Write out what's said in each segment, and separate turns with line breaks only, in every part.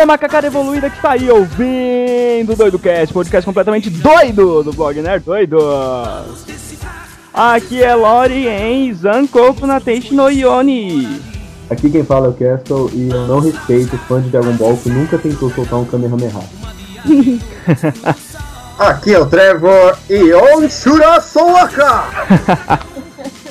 Menina macacada evoluída que está aí ouvindo Doido Cast, podcast completamente doido do blog Nerd Doido. Aqui é Lori em Zankoku na Teishi no Yoni.
Aqui quem fala é o Castle e eu não respeito fã de Dragon Ball que nunca tentou soltar um Kamehameha.
Aqui é o Trevor e Onshura Soaka!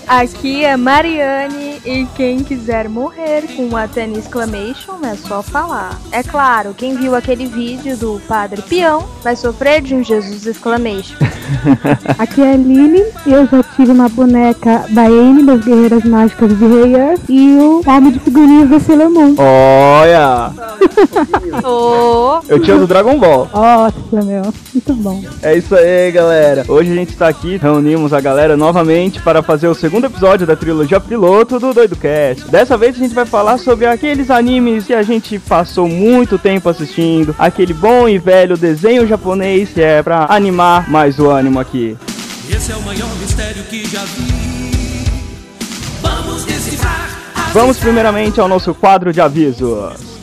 Aqui é Mariane e quem quiser morrer com a Ten Exclamation é só falar. É claro, quem viu aquele vídeo do Padre Peão vai sofrer de um Jesus Exclamation.
Aqui é a Lily e eu já tive uma boneca Baene das Guerreiras Mágicas de Rei e o álbum de figurinhas da Sailor Moon.
Olha!
Ô,
Eu tinha do Dragon Ball.
Nossa, meu, muito bom.
É isso aí, galera. Hoje a gente está aqui, reunimos a galera novamente para fazer o segundo episódio da trilogia piloto do Doido Cast. Dessa vez a gente vai falar sobre aqueles animes que a gente passou muito tempo assistindo, aquele bom e velho desenho japonês que é pra animar mais o ânimo aqui.
Esse é o maior mistério que já vi. Vamos decifrar
Vamos primeiramente ao nosso quadro de avisos.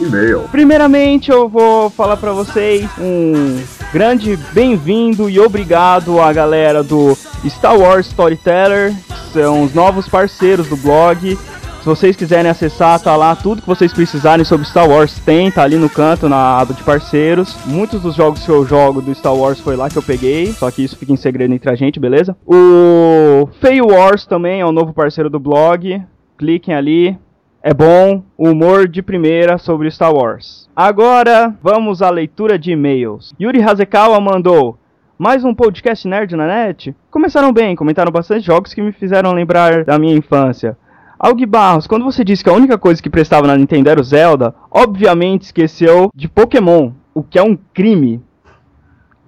E-mail.
Primeiramente, eu vou falar pra vocês um grande bem-vindo e obrigado à galera do Star Wars Storyteller, que são os novos parceiros do blog. Se vocês quiserem acessar, tá lá tudo que vocês precisarem sobre Star Wars tem, tá ali no canto na aba de parceiros. Muitos dos jogos que eu jogo do Star Wars foi lá que eu peguei, só que isso fica em segredo entre a gente, beleza? O Fail Wars também é um novo parceiro do blog. Cliquem ali, é bom, humor de primeira sobre Star Wars. Agora, vamos à leitura de e-mails. Yuri Hazekawa mandou mais um podcast nerd na net? Começaram bem, comentaram bastante jogos que me fizeram lembrar da minha infância. Algui Barros, quando você disse que a única coisa que prestava na Nintendo era o Zelda, obviamente esqueceu de Pokémon, o que é um crime.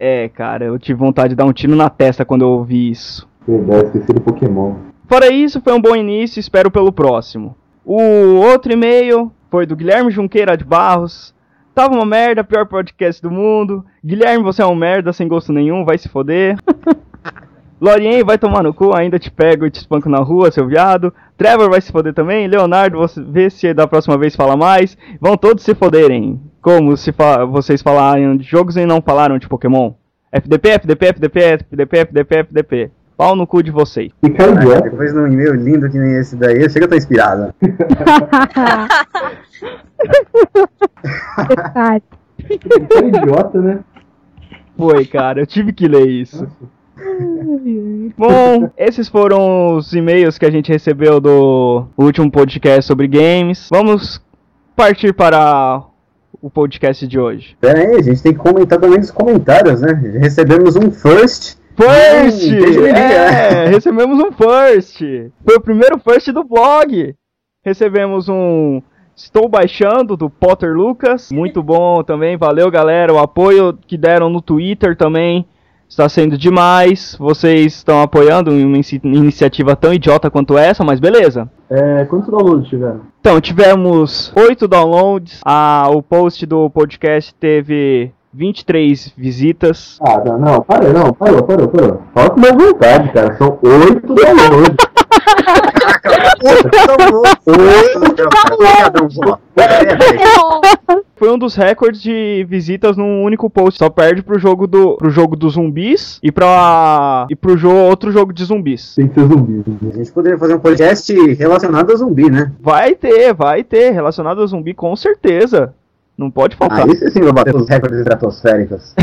É, cara, eu tive vontade de dar um tiro na testa quando eu ouvi isso.
Verdade, esqueci do Pokémon.
Fora isso, foi um bom início, espero pelo próximo. O outro e-mail foi do Guilherme Junqueira de Barros. Tava uma merda, pior podcast do mundo. Guilherme, você é um merda sem gosto nenhum, vai se foder. Lorien, vai tomar no cu, ainda te pego e te espanco na rua, seu viado. Trevor vai se foder também. Leonardo, você vê se da próxima vez fala mais. Vão todos se foderem. Como se fa- vocês falaram de jogos e não falaram de Pokémon. FDP, FDP, FDP, FDP, FDP, FDP. Pau no cu de vocês.
Que cara idiota.
Depois de um e-mail lindo que nem esse daí, chega eu tô inspirado.
Que cara idiota, né?
Foi, cara, eu tive que ler isso. Bom, esses foram os e-mails que a gente recebeu do último podcast sobre games. Vamos partir para o podcast de hoje.
Pera aí, a gente tem que comentar também nos comentários, né? Recebemos um first.
First!
Hum.
É, recebemos um first! Foi o primeiro first do blog! Recebemos um Estou baixando do Potter Lucas, muito bom também, valeu galera, o apoio que deram no Twitter também está sendo demais. Vocês estão apoiando uma inici- iniciativa tão idiota quanto essa, mas beleza.
É, quantos downloads tiveram?
Então, tivemos 8 downloads, a, o post do podcast teve 23 visitas.
Ah, não, não, parou, não, parou, parou, parou. Fala com mais vontade, cara. São oito downloads.
Foi um dos recordes de visitas num único post. Só perde pro jogo do, pro jogo dos zumbis e pra e pro jogo, outro jogo de zumbis.
Tem que ser zumbi.
A gente poderia fazer um podcast relacionado a zumbi, né?
Vai ter, vai ter relacionado a zumbi com certeza. Não pode faltar.
Ah, isso sim vai bater os recordes estratosféricos.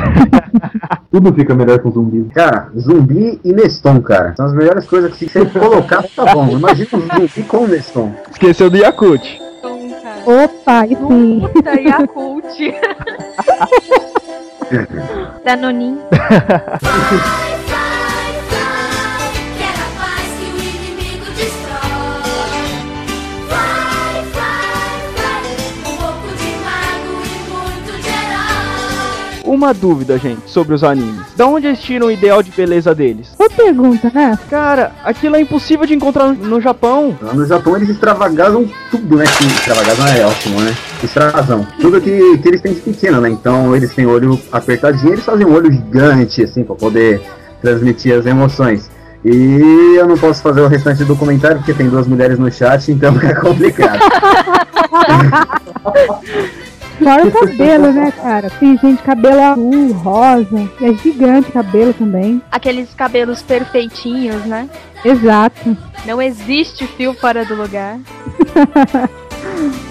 Tudo fica melhor com zumbi.
Cara, zumbi e Neston, cara. São as melhores coisas que se você colocar, tá bom. Imagina um zumbi com Neston.
Esqueceu do Yakut.
Opa, e sim.
Puta Yakult. Danoninho.
Uma dúvida, gente, sobre os animes. Da onde eles tiram o ideal de beleza deles?
Boa pergunta, né?
Cara, aquilo é impossível de encontrar no- Japão.
Lá no Japão eles extravagazam tudo, né? Que extravagazam é ótimo, né? Extravasam. Tudo que, que eles têm de pequeno, né? Então eles têm olho apertadinho, eles fazem um olho gigante, assim, pra poder transmitir as emoções. E eu não posso fazer o restante do comentário porque tem duas mulheres no chat, então é complicado.
Fora o cabelo, né, cara? Tem gente cabelo azul, rosa. É gigante cabelo também.
Aqueles cabelos perfeitinhos, né?
Exato.
Não existe fio fora do lugar.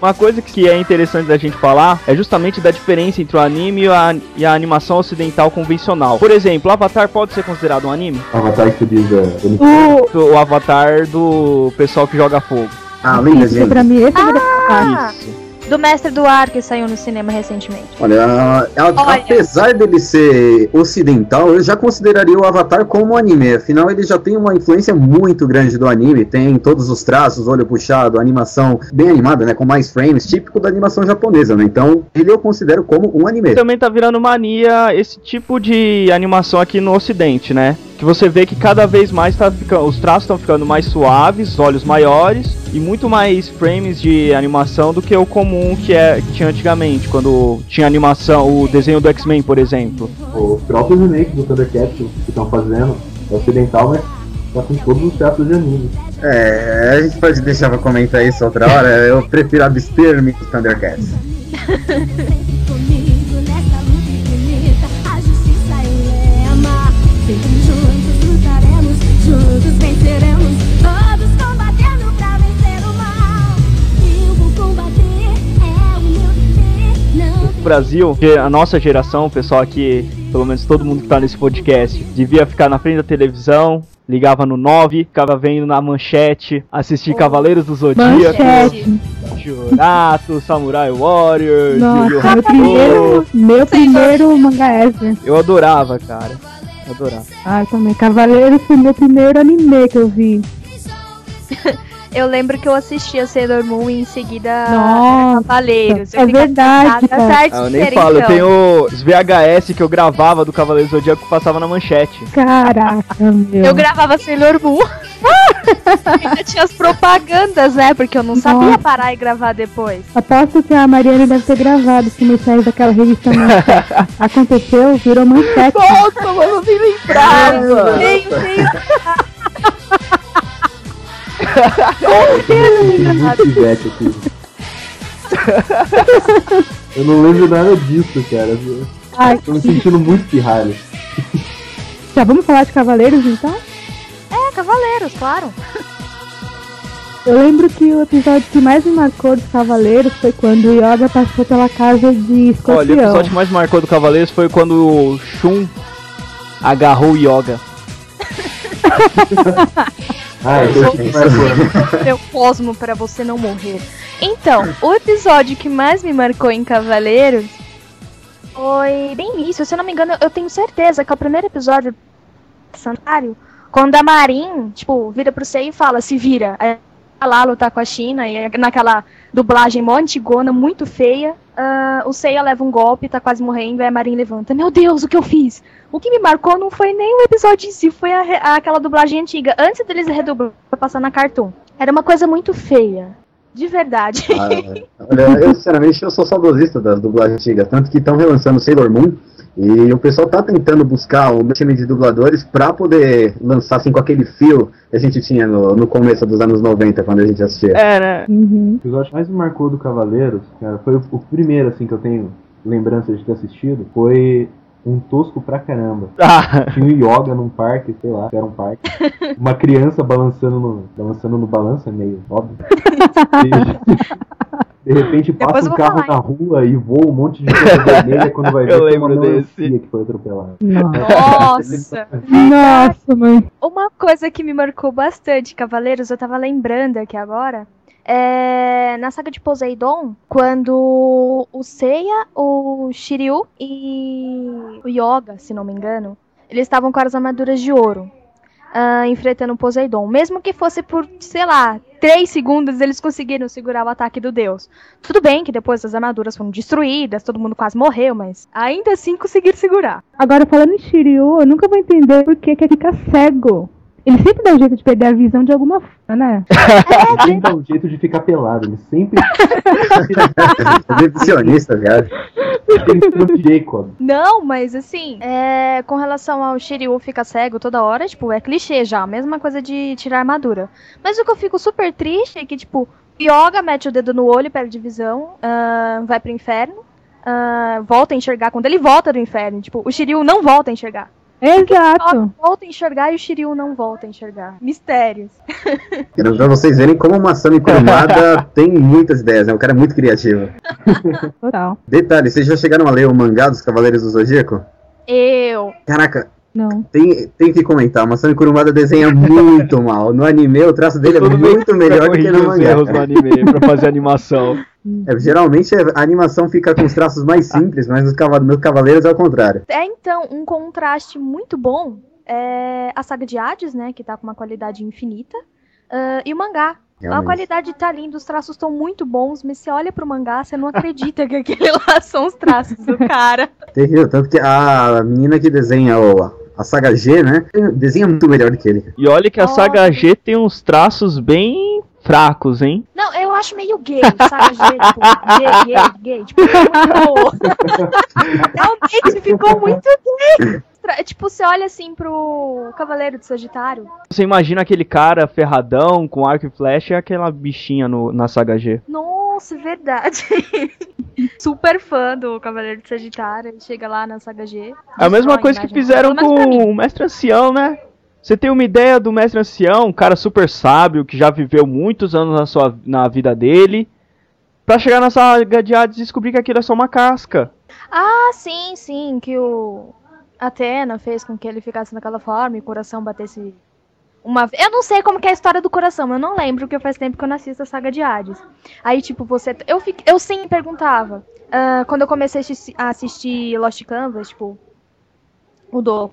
Uma coisa que é interessante da gente falar é justamente da diferença entre o anime e a, e a animação ocidental convencional. Por exemplo, o Avatar pode ser considerado um anime?
Avatar que diz, é, ele
O,
O Avatar do pessoal que joga fogo.
Ah, lembra,
isso pra mim, esse é
Ah,
Isso.
Do Mestre do Ar que saiu no cinema recentemente.
Olha, a- a-
Olha.
apesar dele ser ocidental, eu já consideraria o Avatar como um anime. Afinal, ele já tem uma influência muito grande do anime. Tem todos os traços, olho puxado, animação bem animada, né? Com mais frames, típico da animação japonesa, né? Então, ele eu considero como um anime.
Também tá virando mania esse tipo de animação aqui no ocidente, né? Que você vê que cada vez mais tá ficando, os traços estão ficando mais suaves, olhos maiores e muito mais frames de animação do que o comum que, é, que tinha antigamente, quando tinha animação, o desenho do X-Men, por exemplo.
O próprio remake do Thundercats que estão fazendo é ocidental, mas tá com todos os traços de anime.
É, a gente pode deixar pra comentar isso outra hora. Eu prefiro abster-me dos Thundercats.
Brasil, que a nossa geração, o pessoal aqui, pelo menos todo mundo que tá nesse podcast, devia ficar na frente da televisão, ligava no 9, ficava vendo na manchete, assistir Cavaleiros do Zodíaco,
manchete.
Churato, Samurai Warriors, Yu
Nossa, meu primeiro, meu primeiro manga ever.
Eu adorava, cara. Eu adorava.
Ah, também. Cavaleiros foi meu primeiro anime que eu vi.
Eu lembro que eu assistia Sailor Moon e em seguida
Nossa,
Cavaleiros. Eu
é verdade, cara.
da
Ah, eu nem falo, eu tenho os VHS que eu gravava do Cavaleiros do Zodíaco que passava na manchete.
Caraca, meu.
Eu gravava Sailor Moon. Ainda tinha as propagandas, né? Porque eu não sabia
Nossa.
parar e gravar depois.
Aposto que a Mariana deve ter gravado os comerciais daquela revista manchete. Aconteceu, virou manchete.
Nossa, mas eu nem lembrava!
Muito pivete aqui. Eu não lembro nada disso, cara. Eu
Ai,
Tô me sentindo muito pirralho.
já vamos falar de Cavaleiros então?
é, Cavaleiros, claro.
Eu lembro que o episódio que mais me marcou dos Cavaleiros foi quando o Yoga passou pela casa de
Olha, o
escorpião.
episódio que mais marcou do Cavaleiros foi quando o Shun agarrou o Yoga.
Ah, eu mais
Meu cosmo pra você não morrer. Então, o episódio que mais me marcou em Cavaleiros foi bem isso. Se eu não me engano, eu tenho certeza que é o primeiro episódio do Santuário, quando a Marin, tipo, vira pro Sei e fala, se vira. Aí ela vai lá lutar com a China, e é naquela dublagem mó antigona, muito feia, ah, o Seiya leva um golpe, tá quase morrendo, aí a Marin levanta. Meu Deus, o que eu fiz? O que me marcou não foi nem o episódio em si, foi a re- aquela dublagem antiga. Antes deles redublar pra passar na Cartoon. Era uma coisa muito feia. De verdade.
Ah, olha, eu sinceramente eu sou saudosista das dublagens antigas, tanto que estão relançando Sailor Moon e o pessoal tá tentando buscar o time de dubladores pra poder lançar assim com aquele fio que a gente tinha no, no começo dos anos 90 quando a gente assistia.
É, né?
Uhum.
O episódio que mais me marcou do Cavaleiros, cara, foi o, o primeiro assim que eu tenho lembrança de ter assistido, foi um tosco pra caramba.
Ah,
Tinha um yoga num parque, sei lá, era um parque. Uma criança balançando no, balançando no balanço, é meio óbvio. De repente passa um carro
falar,
na rua e voa um monte de coisa vermelha quando vai ver
Eu lembro
uma
desse.
melancia que foi atropelada.
Nossa.
Nossa!
Nossa, mãe.
Uma coisa que me marcou bastante, Cavaleiros, eu tava lembrando aqui agora. É, na saga de Poseidon, quando o Seiya, o Shiryu e o Yoga, se não me engano, eles estavam com as armaduras de ouro, ah, enfrentando o Poseidon. Mesmo que fosse por, sei lá, 3 segundos, eles conseguiram segurar o ataque do deus. Tudo bem que depois as armaduras foram destruídas, todo mundo quase morreu, mas ainda assim conseguiram segurar.
Agora falando em Shiryu, eu nunca vou entender por que que ele fica cego. Ele sempre dá um jeito de perder a visão de alguma forma, né?
Ele sempre dá um jeito de ficar pelado. Ele sempre.
Viado.
Ele sempre Jacob.
Não, mas assim, é, com relação ao Shiryu ficar cego toda hora, tipo, é clichê já, a mesma coisa de tirar armadura. Mas o que eu fico super triste é que, tipo, Yoga mete o dedo no olho, perde visão, ah, vai pro inferno, ah, volta a enxergar. Quando ele volta do inferno, tipo, o Shiryu não volta a enxergar.
Exato.
Volta a enxergar e o Shiryu não volta a enxergar. Mistérios.
Quero pra vocês verem como o Masami Kurumada tem muitas ideias, né? O cara é muito criativo.
Total.
Detalhe, vocês já chegaram a ler o mangá dos Cavaleiros do Zodíaco?
Eu.
Caraca,
Não.
tem, tem que comentar, o Masami Kurumada desenha muito mal. No anime, o traço dele é muito melhor do que no
os
mangá.
erros no anime pra fazer animação.
É, geralmente a animação fica com os traços mais simples, mas nos, cava- nos Cavaleiros é o contrário.
É então um contraste muito bom. É a saga de Hades, né? Que tá com uma qualidade infinita. ah, e o mangá. A
Realmente.
qualidade tá linda, os traços estão muito bons, mas você olha pro mangá, você não acredita que aquele lá são os traços do cara.
Terrível, tanto que a menina que desenha o, a saga G, né? Desenha muito melhor do que ele.
E olha que a
Oh.
saga G tem uns traços bem fracos, hein?
Não, eu acho meio gay, sabe? Gay, tipo, gay, gay, gay. Tipo, muito... Realmente ficou muito gay. Tra- Tipo, você olha assim pro Cavaleiro de Sagitário.
Você imagina aquele cara ferradão com arco e flecha e aquela bichinha no, na saga G.
Nossa, é verdade. Super fã do Cavaleiro de Sagitário. Ele chega lá na saga G.
É a mesma coisa que fizeram com o Mestre Ancião, né? Você tem uma ideia do Mestre Ancião, um cara super sábio, que já viveu muitos anos na, sua, na vida dele, pra chegar na saga de Hades e descobrir que aquilo é só uma casca.
Ah, sim, sim, que o Atena fez com que ele ficasse naquela forma e o coração batesse uma. Eu não sei como é a história do coração, eu não lembro, porque faz tempo que eu não assisto a saga de Hades. Aí, tipo, você. Eu, fico... eu sempre perguntava. ah, quando eu comecei a assistir Lost Canvas, tipo, o do.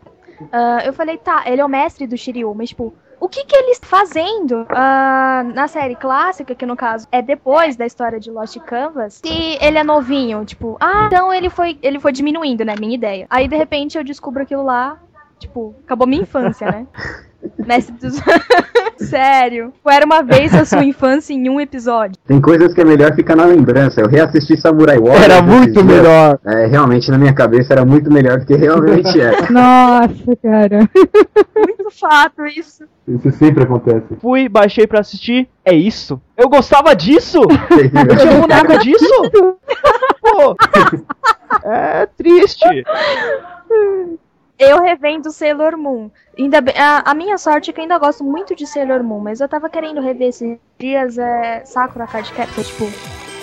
Ah, eu falei, tá, ele é o mestre do Shiryu, mas, tipo, o que que ele está fazendo ah, na série clássica, que no caso é depois da história de Lost Canvas, se ele é novinho, tipo, ah, então ele foi, ele foi diminuindo, né, minha ideia. Aí, de repente, eu descubro aquilo lá, tipo, acabou minha infância, né? Mestre dos... Sério. Era uma vez a sua infância em um episódio.
Tem coisas que é melhor ficar na lembrança. Eu reassisti Samurai Warriors.
Era muito melhor.
É, realmente, na minha cabeça era muito melhor do que realmente é.
Nossa, cara.
Muito fato isso.
Isso sempre acontece.
Fui, baixei pra assistir. É isso? Eu gostava disso? Eu tinha boneca disso? Pô, é triste.
Eu revendo Sailor Moon. Ainda bem- a, a minha sorte é que eu ainda gosto muito de Sailor Moon, mas eu tava querendo rever esses dias é, Sakura Card Captor, tipo,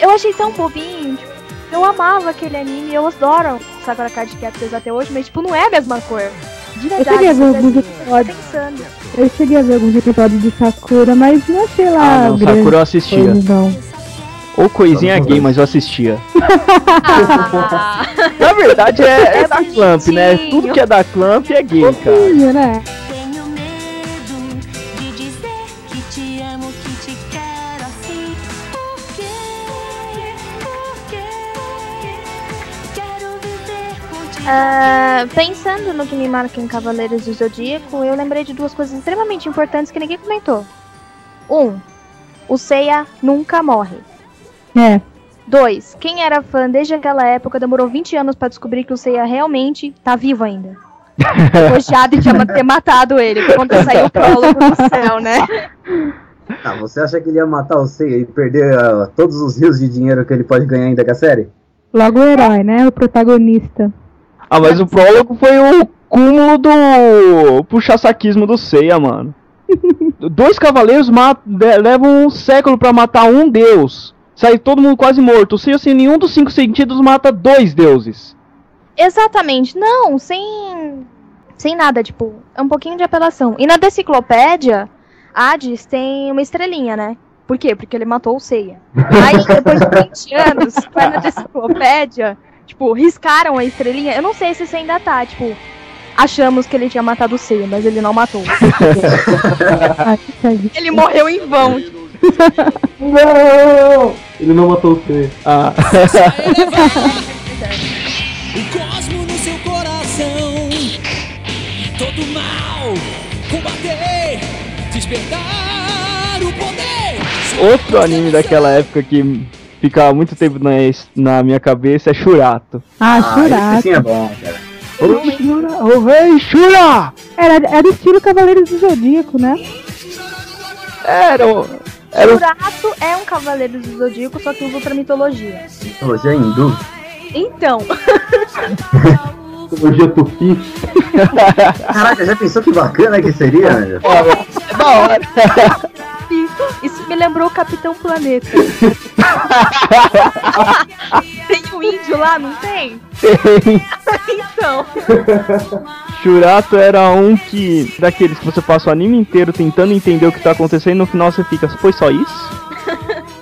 eu achei tão bobinho, tipo, eu amava aquele anime, eu adoro Sakura Card Captors até hoje, mas tipo, não é a mesma coisa. De verdade,
cheguei a ver
você
alguns
tá
episódios.
pensando.
Eu cheguei a ver alguns episódios de Sakura, mas não achei lá
Ah, não,
grande
Sakura eu assistia.
coisa, não.
Ou coisinha gay, mas eu assistia.
Ah,
Na verdade é, é
É
da Clamp, né? Tudo que é da Clamp é gay, cara.
Né?
Ah, pensando no que me marca em Cavaleiros do Zodíaco, eu lembrei de duas coisas extremamente importantes que ninguém comentou. Um, o Seiya nunca morre.
É.
Dois, quem era fã desde aquela época demorou 20 anos pra descobrir que o Seiya realmente tá vivo ainda. O Jade tinha ter matado ele quando saiu o prólogo do céu, né?
Ah, você acha que ele ia matar o Seiya e perder ah, todos os rios de dinheiro que ele pode ganhar ainda com a série?
Logo o herói, né? O protagonista.
Ah, mas o prólogo foi o cúmulo do puxa-saquismo do Seiya, mano. Dois cavaleiros levam um século pra matar um deus. Sai todo mundo quase morto. O Seiya, sem nenhum dos cinco sentidos, mata dois deuses.
Exatamente, não, sem. Sem nada, tipo, é um pouquinho de apelação. E na deciclopédia, Hades tem uma estrelinha, né? Por quê? Porque ele matou o Seiya. Aí, depois de 20 anos, vai na deciclopédia, tipo, riscaram a estrelinha. Eu não sei se isso ainda tá, tipo, achamos que ele tinha matado o Seiya, mas ele não matou. Ele morreu em vão.
Não! Ele não matou você.
Ah,
O cosmo no seu coração. Todo mal combater despertar o poder.
Outro anime daquela época que ficava muito tempo na, na minha cabeça é Shurato.
Ah,
Ah, esse
Shurato.
sim é bom, cara.
Ô Shura, ô rei Shura!
Era, era estilo Cavaleiros do Zodíaco, né?
Era, o- era o
Shurato é um cavaleiro do Zodíaco, só que usa outra mitologia.
Mitologia hindu.
Então,
Mitologia tupi.
Caraca, já pensou que bacana que seria, né?
É da hora.
me lembrou o Capitão Planeta. tem um índio lá, não tem? então.
Shurato era um que. daqueles que você passa o anime inteiro tentando entender o que tá acontecendo e no final você fica, foi só isso?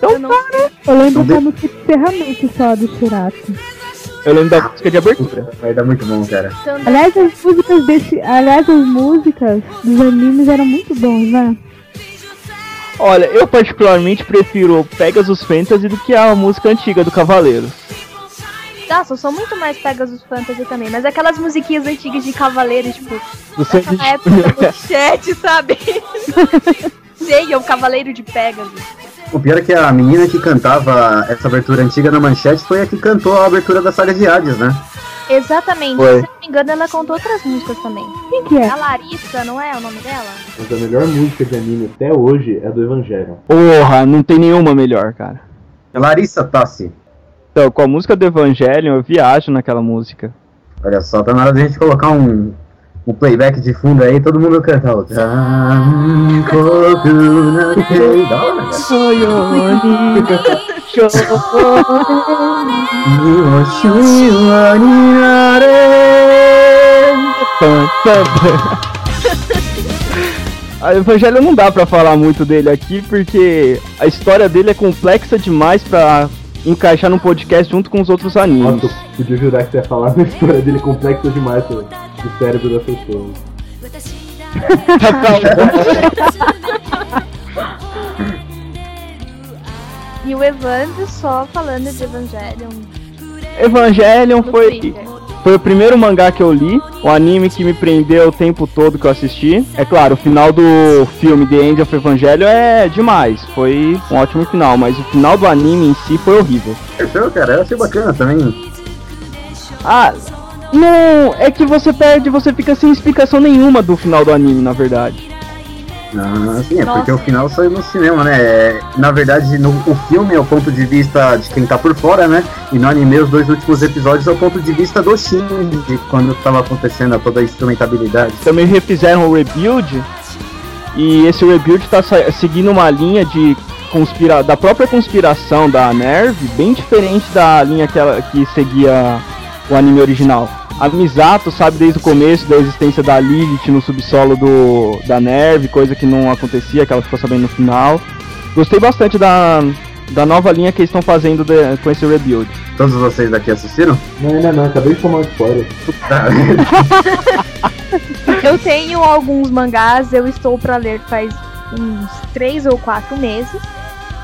Eu não
Eu lembro da música de encerramento só do Shurato.
Eu lembro da música de abertura.
Vai dar muito bom, cara.
também.
Aliás, as músicas desse. Aliás, as músicas dos animes eram muito bons, né?
Olha, eu particularmente prefiro Pegasus Fantasy do que a música antiga do Cavaleiros.
Nossa, eu sou muito mais Pegasus Fantasy também, mas aquelas musiquinhas antigas de cavaleiro, tipo,
Do Sandy
na época da manchete, sabe? Sei, é o cavaleiro de Pegasus.
O pior é que a menina que cantava essa abertura antiga na manchete foi a que cantou a abertura da saga de Hades, né?
Exatamente,
Foi.
se não me engano, ela contou outras músicas também.
Quem que é?
A Larissa, não é o nome dela?
Mas a melhor música de anime até hoje é do Evangelho.
Porra, não tem nenhuma melhor, cara.
Larissa Tassi.
Então, com a música do Evangelion, eu viajo naquela música.
Olha só, tá na hora da gente colocar um, um playback de fundo aí, todo mundo canta o.
A Evangelho não dá pra falar muito dele aqui, porque a história dele é complexa demais pra encaixar num podcast junto com os outros animes.
Nossa, eu podia jurar que você ia falar da história dele complexa demais do do cérebro das pessoas.
E o Evandro só falando de Evangelion.
Evangelion foi,
Twitter.
Foi o primeiro mangá que eu li, o anime que me prendeu o tempo todo que eu assisti. É claro, o final do filme The End of Evangelion é demais, foi um ótimo final, mas o final do anime em si foi horrível.
Fechou, cara? Eu achei bacana também.
Ah, não, é que você perde, você fica sem explicação nenhuma do final do anime, na verdade.
Ah, assim, é
Nossa.
porque o final saiu no cinema, né? É, Na verdade, no, o filme é o ponto de vista de quem tá por fora, né? E no anime, os dois últimos episódios é o ponto de vista do Shinji, quando tava acontecendo toda a instrumentabilidade.
Também refizeram o Rebuild, e esse Rebuild tá seguindo uma linha de conspira da própria conspiração da Nerve, bem diferente da linha que, ela, que seguia o anime original. A Misato sabe desde o começo da existência da Lilith no subsolo do, da Nerve, coisa que não acontecia, que ela ficou sabendo no final. Gostei bastante da, da nova linha que eles estão fazendo de- com esse Rebuild.
Todos vocês daqui assistiram?
Não, ainda não, acabei de tomar um spoiler.
Eu tenho alguns mangás, eu estou pra ler faz uns 3 ou 4 meses,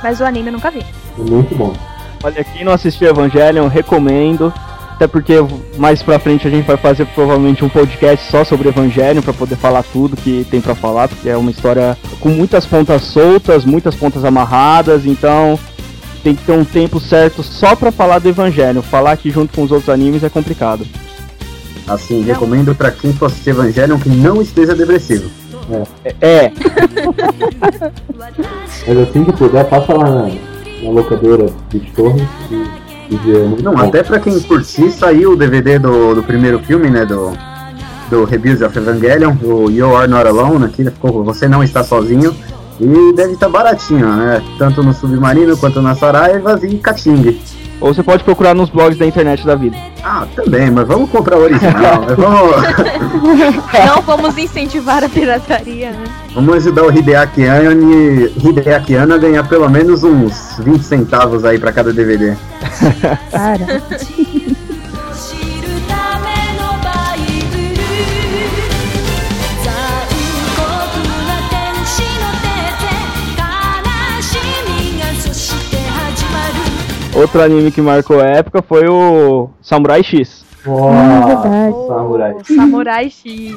mas o anime eu nunca vi.
É muito bom.
Olha, quem não assistiu Evangelion, recomendo. Até porque mais pra frente a gente vai fazer provavelmente um podcast só sobre Evangelion pra poder falar tudo que tem pra falar, porque é uma história com muitas pontas soltas, muitas pontas amarradas, então tem que ter um tempo certo só pra falar do Evangelion. Falar aqui junto com os outros animes é complicado.
Assim, recomendo pra quem for assistir Evangelion que não esteja depressivo.
É,
Mas assim que puder, passa lá na, na locadora de Torres e,
Não, até pra quem curtir, saiu o DVD do, do primeiro filme, né? Do, do Reviews of Evangelion, o You Are Not Alone, aqui ficou Você Não Está Sozinho. E deve estar baratinho, né? Tanto no Submarino quanto na Saraiva e Cating.
Ou você pode procurar nos blogs da internet da vida.
Ah, também, mas vamos comprar o original. né? vamos,
Não vamos incentivar a pirataria, né?
vamos ajudar o Hideaki Anno, Hideaki Anno a ganhar pelo menos uns 20 centavos aí pra cada DVD.
Cara.
Outro anime que marcou a época foi o Samurai X.
Oh,
Samurai.
Samurai X.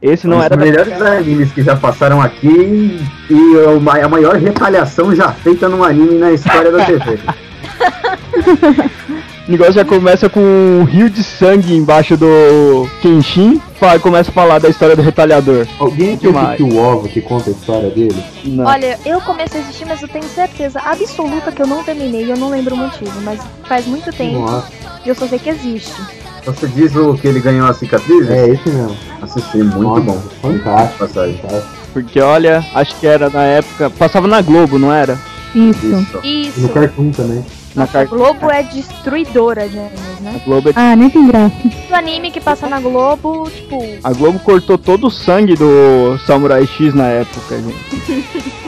Esse não
um
era
dos
da
melhores animes que já passaram aqui e ma- a maior retaliação já feita num anime na história da TV.
O negócio já começa com um rio de sangue embaixo do Kenshin. Fa- Começa a falar da história do retalhador.
Alguém que assistiu o OVA que conta a história dele?
Não.
Olha, eu comecei a assistir, mas eu tenho certeza absoluta que eu não terminei e eu não lembro o motivo. Mas faz muito tempo
Nossa,
e eu só sei que existe.
Você diz o que ele ganhou a cicatriz?
é esse mesmo.
Assisti, muito
Nossa,
bom.
Fantástico.
Passagem.
Porque olha, acho que era na época. Passava na Globo, não era?
Isso.
Isso.
E
Isso.
no Cartoon também.
Na
Nossa, a. Globo é destruidora de animes, né?
A Globo, é-
Ah, nem tem graça.
O anime que passa na Globo, tipo,
a Globo cortou todo o sangue do Samurai X na época, gente.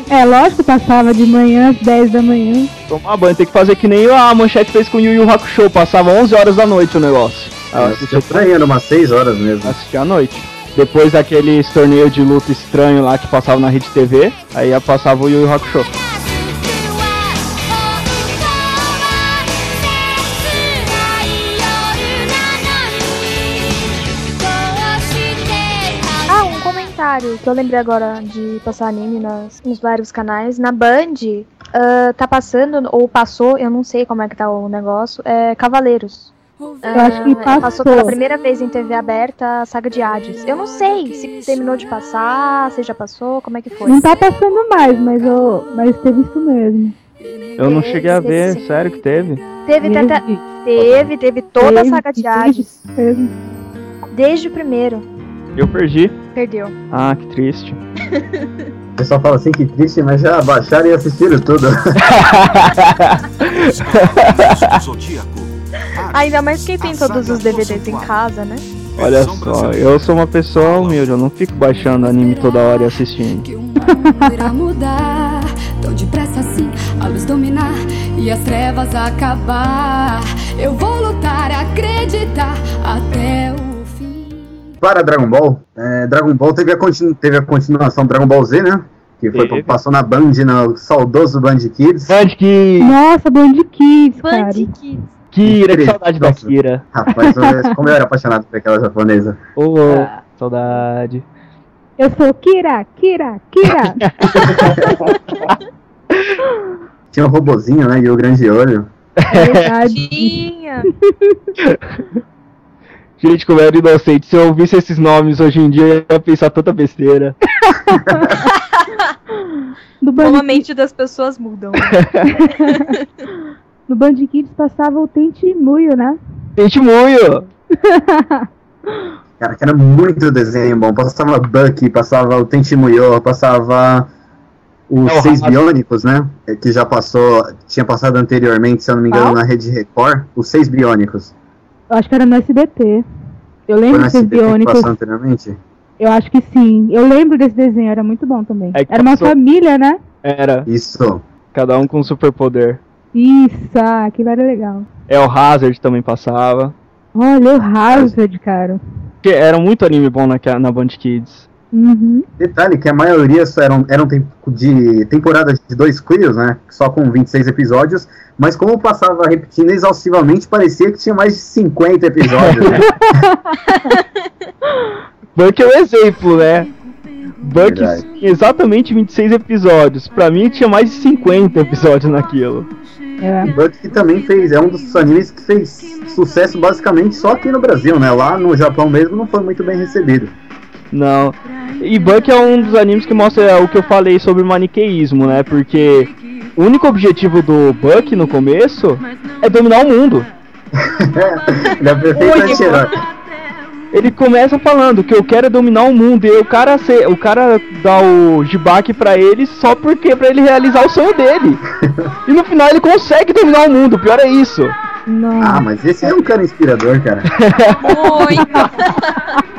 É, lógico, passava de manhã às 10 da manhã.
Tomar banho, tem que fazer que nem a Manchete fez com o Yu Yu Hakusho. Passava 11 horas da noite o negócio. Aí eu
Eu
assisti,
assisti por aí, era umas 6 horas mesmo.
assisti à noite. Depois daquele torneio de luta estranho lá que passava na Rede TV, aí passava o Yu Yu Hakusho.
Comentário que eu lembrei agora de passar anime nas, nos vários canais. Na Band, ah, tá passando, ou passou, eu não sei como é que tá o negócio, é Cavaleiros.
Eu acho que
Ah,
passou.
pela primeira vez em TV aberta a saga de Hades. Eu não sei se terminou de passar, se já passou, como é que foi.
Não tá passando mais, mas, eu, mas teve isso mesmo.
Eu não cheguei a ver,
Sim.
sério que teve.
Teve, teve,
Teve,
teve, teve toda a
teve,
saga de
teve
Hades,
mesmo.
desde o primeiro.
Eu perdi.
Perdeu.
Ah, que triste.
O pessoal fala assim que triste, mas já baixaram e assistiram tudo.
Ainda mais quem tem todos os DVDs em casa, né?
Olha só, eu sou uma pessoa humilde, eu não fico baixando anime toda hora e assistindo.
Que o mundo irá mudar tão depressa assim, a luz dominar e as trevas acabar. Eu vou lutar, acreditar até o.
Para Dragon Ball, é, Dragon Ball teve a, continu- teve a continuação Dragon Ball Z, né? Que foi,
Teve.
passou na Band, no saudoso Band Kids.
Band que.
Nossa, Band Kids, cara.
Band Kids.
Kira, que saudade da
Nossa.
Kira.
Rapaz, como eu era apaixonado por aquela japonesa.
Ô, saudade.
Eu sou Kira, Kira, Kira.
Tinha um robozinho, né? E o grande olho.
É verdade.
Tinha.
Gente, como eu era inocente, se eu ouvisse esses nomes hoje em dia, eu ia pensar tanta besteira.
No
Como a mente das pessoas mudam.
no Band Kids passava o Tente Muyo, né?
Gente, muito!
Cara, que era muito desenho bom. Passava Bucky, passava o Tentimuyo, passava os
É, o
Seis. Biônicos, né? É, Que já passou, tinha passado anteriormente, se eu não me engano,
Qual?
na Rede Record. Os Seis Biônicos.
Eu acho que era no SBT. Eu lembro biônicos.
passou anteriormente?
Eu acho que sim. Eu lembro desse desenho, era muito bom também.
É
era uma
passou-
família, né?
Era,
Isso.
cada um com um superpoder.
Isso, ah, aquilo era legal.
É o Hazard também passava.
Olha, o Hazard, cara.
Que era muito anime bom na, na Band Kids.
Uhum.
Detalhe que a maioria só eram, eram tem- de temporadas de dois quios, né? Só com 26 episódios. Mas como passava repetindo exaustivamente, parecia que tinha mais de 50 episódios, né?
Buck é um exemplo, né? Buck exatamente 26 episódios. Pra mim tinha mais de 50 episódios naquilo.
É.
Buck que também fez, é um dos animes que fez sucesso basicamente só aqui no Brasil, né? Lá no Japão mesmo não foi muito bem recebido.
Não. E Buck é um dos animes que mostra o que eu falei sobre o maniqueísmo, né? Porque o único objetivo do Buck no começo é dominar o mundo.
Ele
começa falando que eu quero é dominar o mundo e o cara se- o cara dá o Jibak pra ele só porque pra ele realizar o sonho dele. E no final ele consegue dominar o mundo, pior é isso.
Não.
Ah, mas esse é um cara inspirador, cara.
Muito.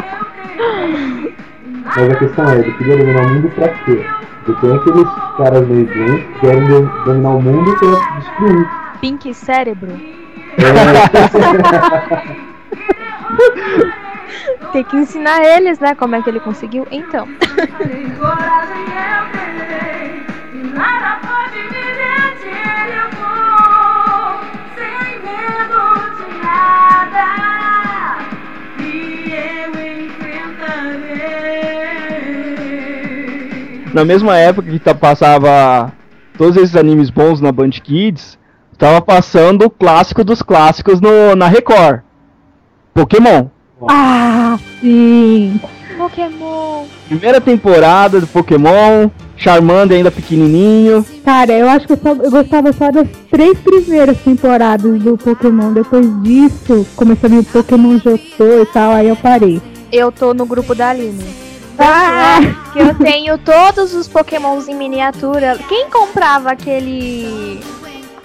Mas a questão é, ele queria dominar o mundo pra quê? Porque tem aqueles caras meio doentes que querem do- dominar o mundo pra destruir.
Pink Cérebro.
É,
Tem que ensinar eles, né? Como é que ele conseguiu. Então.
Coragem eu terei, nada pode me deter. Eu
na mesma época que tá, passava todos esses animes bons na Band Kids, tava passando o clássico dos clássicos no, na Record. Pokémon.
Ah, sim.
Pokémon.
Primeira temporada do Pokémon, Charmander ainda pequenininho.
Cara, eu acho que eu, só- eu gostava só das três primeiras temporadas do Pokémon. Depois disso, começou a vir o Pokémon Jotô e tal, aí eu parei.
Eu tô no grupo da Aline.
Ah!
Que eu tenho todos os Pokémons em miniatura. Quem comprava aquele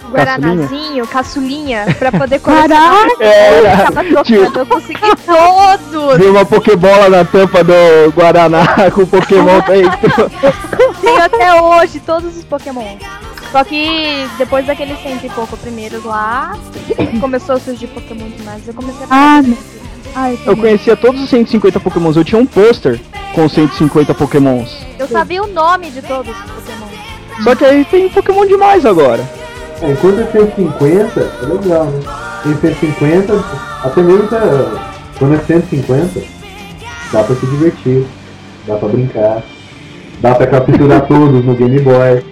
Guaranazinho, caçulinha, pra poder colecionar?
Era.
Eu tava trocando, eu consegui todos.
Viu uma Pokébola na tampa do Guaraná com o Pokémon dentro.
Tenho até hoje todos os Pokémon. Só que depois daqueles cento e pouco primeiros lá, começou a surgir Pokémon demais. Eu comecei a
Ah. Ah, eu
Eu conhecia todos os 150 Pokémons. Eu tinha um pôster com 150 Pokémons.
Eu sabia o nome de todos os Pokémon.
Só que aí tem Pokémon demais agora.
É, enquanto é 150, é legal, né? Tem 150, até mesmo tá, quando é 150, dá pra se divertir, dá pra brincar, dá pra capturar todos no Game Boy.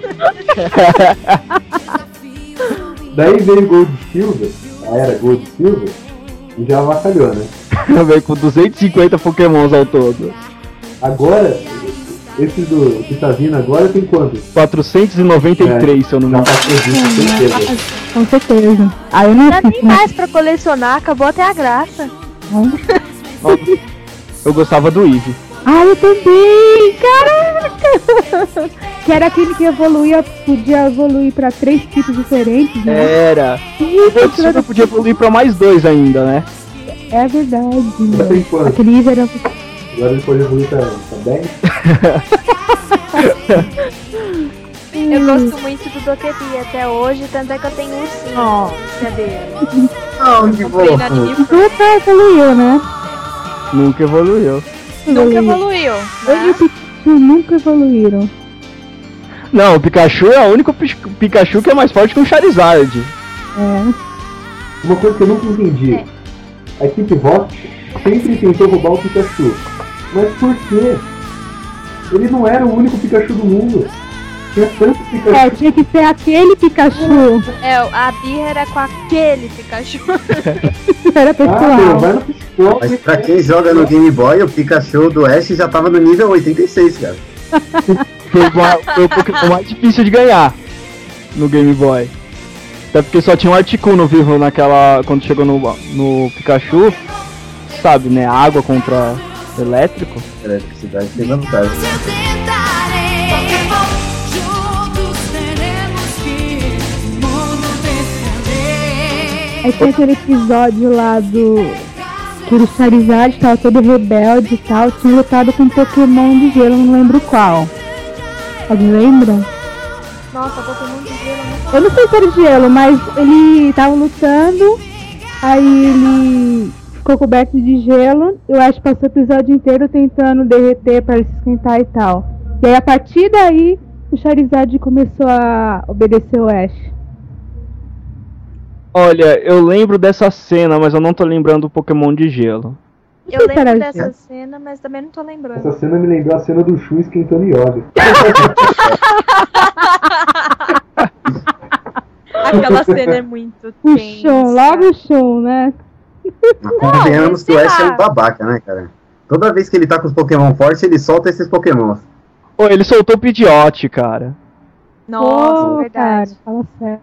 Daí veio Gold Silver, a era Gold Silver, e já avacalhou, né?
Veio com 250 Pokémons ao todo.
Agora, esse do que tá vindo agora tem quantos?
493, se eu não me engano.
Com certeza. Eu não
tem
assisto mais.
pra colecionar, acabou até a graça.
Eu gostava do Eevee.
Ah, eu também! Caraca! que era aquele que evoluía, podia evoluir pra três tipos diferentes, né?
Era.
Isso,
O Silver podia evoluir pra mais dois ainda, né?
É verdade.
Já tem quantos?
Aquele era...
Agora ele pode evoluir pra, pra 10?
Eu gosto muito do Dokebi até hoje, tanto é que eu tenho um ursinho.
Ó.
Cadê?
Não, que.
Anime
Nunca evoluiu, né?
Nunca evoluiu.
Nunca evoluiu.
Ele e o
Né?
Pikachu nunca evoluíram.
Não, o Pikachu é o único Pi- Pikachu que é mais forte que o Charizard.
É.
Uma coisa que eu nunca entendi.
É.
A equipe Rocket sempre tentou roubar o Pikachu. Mas por quê? Ele não era o único Pikachu do mundo. Tinha tanto Pikachu.
É, tinha que ser aquele Pikachu.
É, a birra era com aquele Pikachu.
Era
Ah, meu,
pessoal.
vai no psicólogo.
Mas pra quem joga no Game Boy, o Pikachu do Ash já tava no nível 86, cara.
Foi, o- foi o Pokémon mais difícil de ganhar no Game Boy. Até porque só tinha um Articuno vivo naquela. Quando chegou no, no Pikachu. Sabe, né? Água contra elétrico.
Eletricidade tem vantagem.
Pokémon, juntos teremos que o mundo defender.
Aí tem aquele episódio lá do. Que o Charizard tava todo rebelde e tal, tinha lutado com um Pokémon de gelo, não lembro qual. Alguém lembra?
Nossa, Pokémon de gelo não
Eu não sei se era de gelo, mas ele tava lutando, aí ele ficou coberto de gelo, eu acho que passou o episódio inteiro tentando derreter para ele se esquentar e tal. E aí a partir daí o Charizard começou a obedecer o Ash.
Olha, eu lembro dessa cena, mas eu não tô lembrando do Pokémon de gelo.
Eu lembro
de
dessa cena, mas também não tô lembrando.
Essa cena me lembrou a cena do Shun esquentando Yoga.
Aquela cena é muito
O
tensa.
show, logo o show, né?
Mas convenhamos que o Ash é um babaca, né, cara? Toda vez que ele tá com os Pokémon fortes, ele solta esses Pokémons.
Pô, ele soltou o Pidgeot, cara.
Nossa,
Pô,
verdade.
cara, fala sério.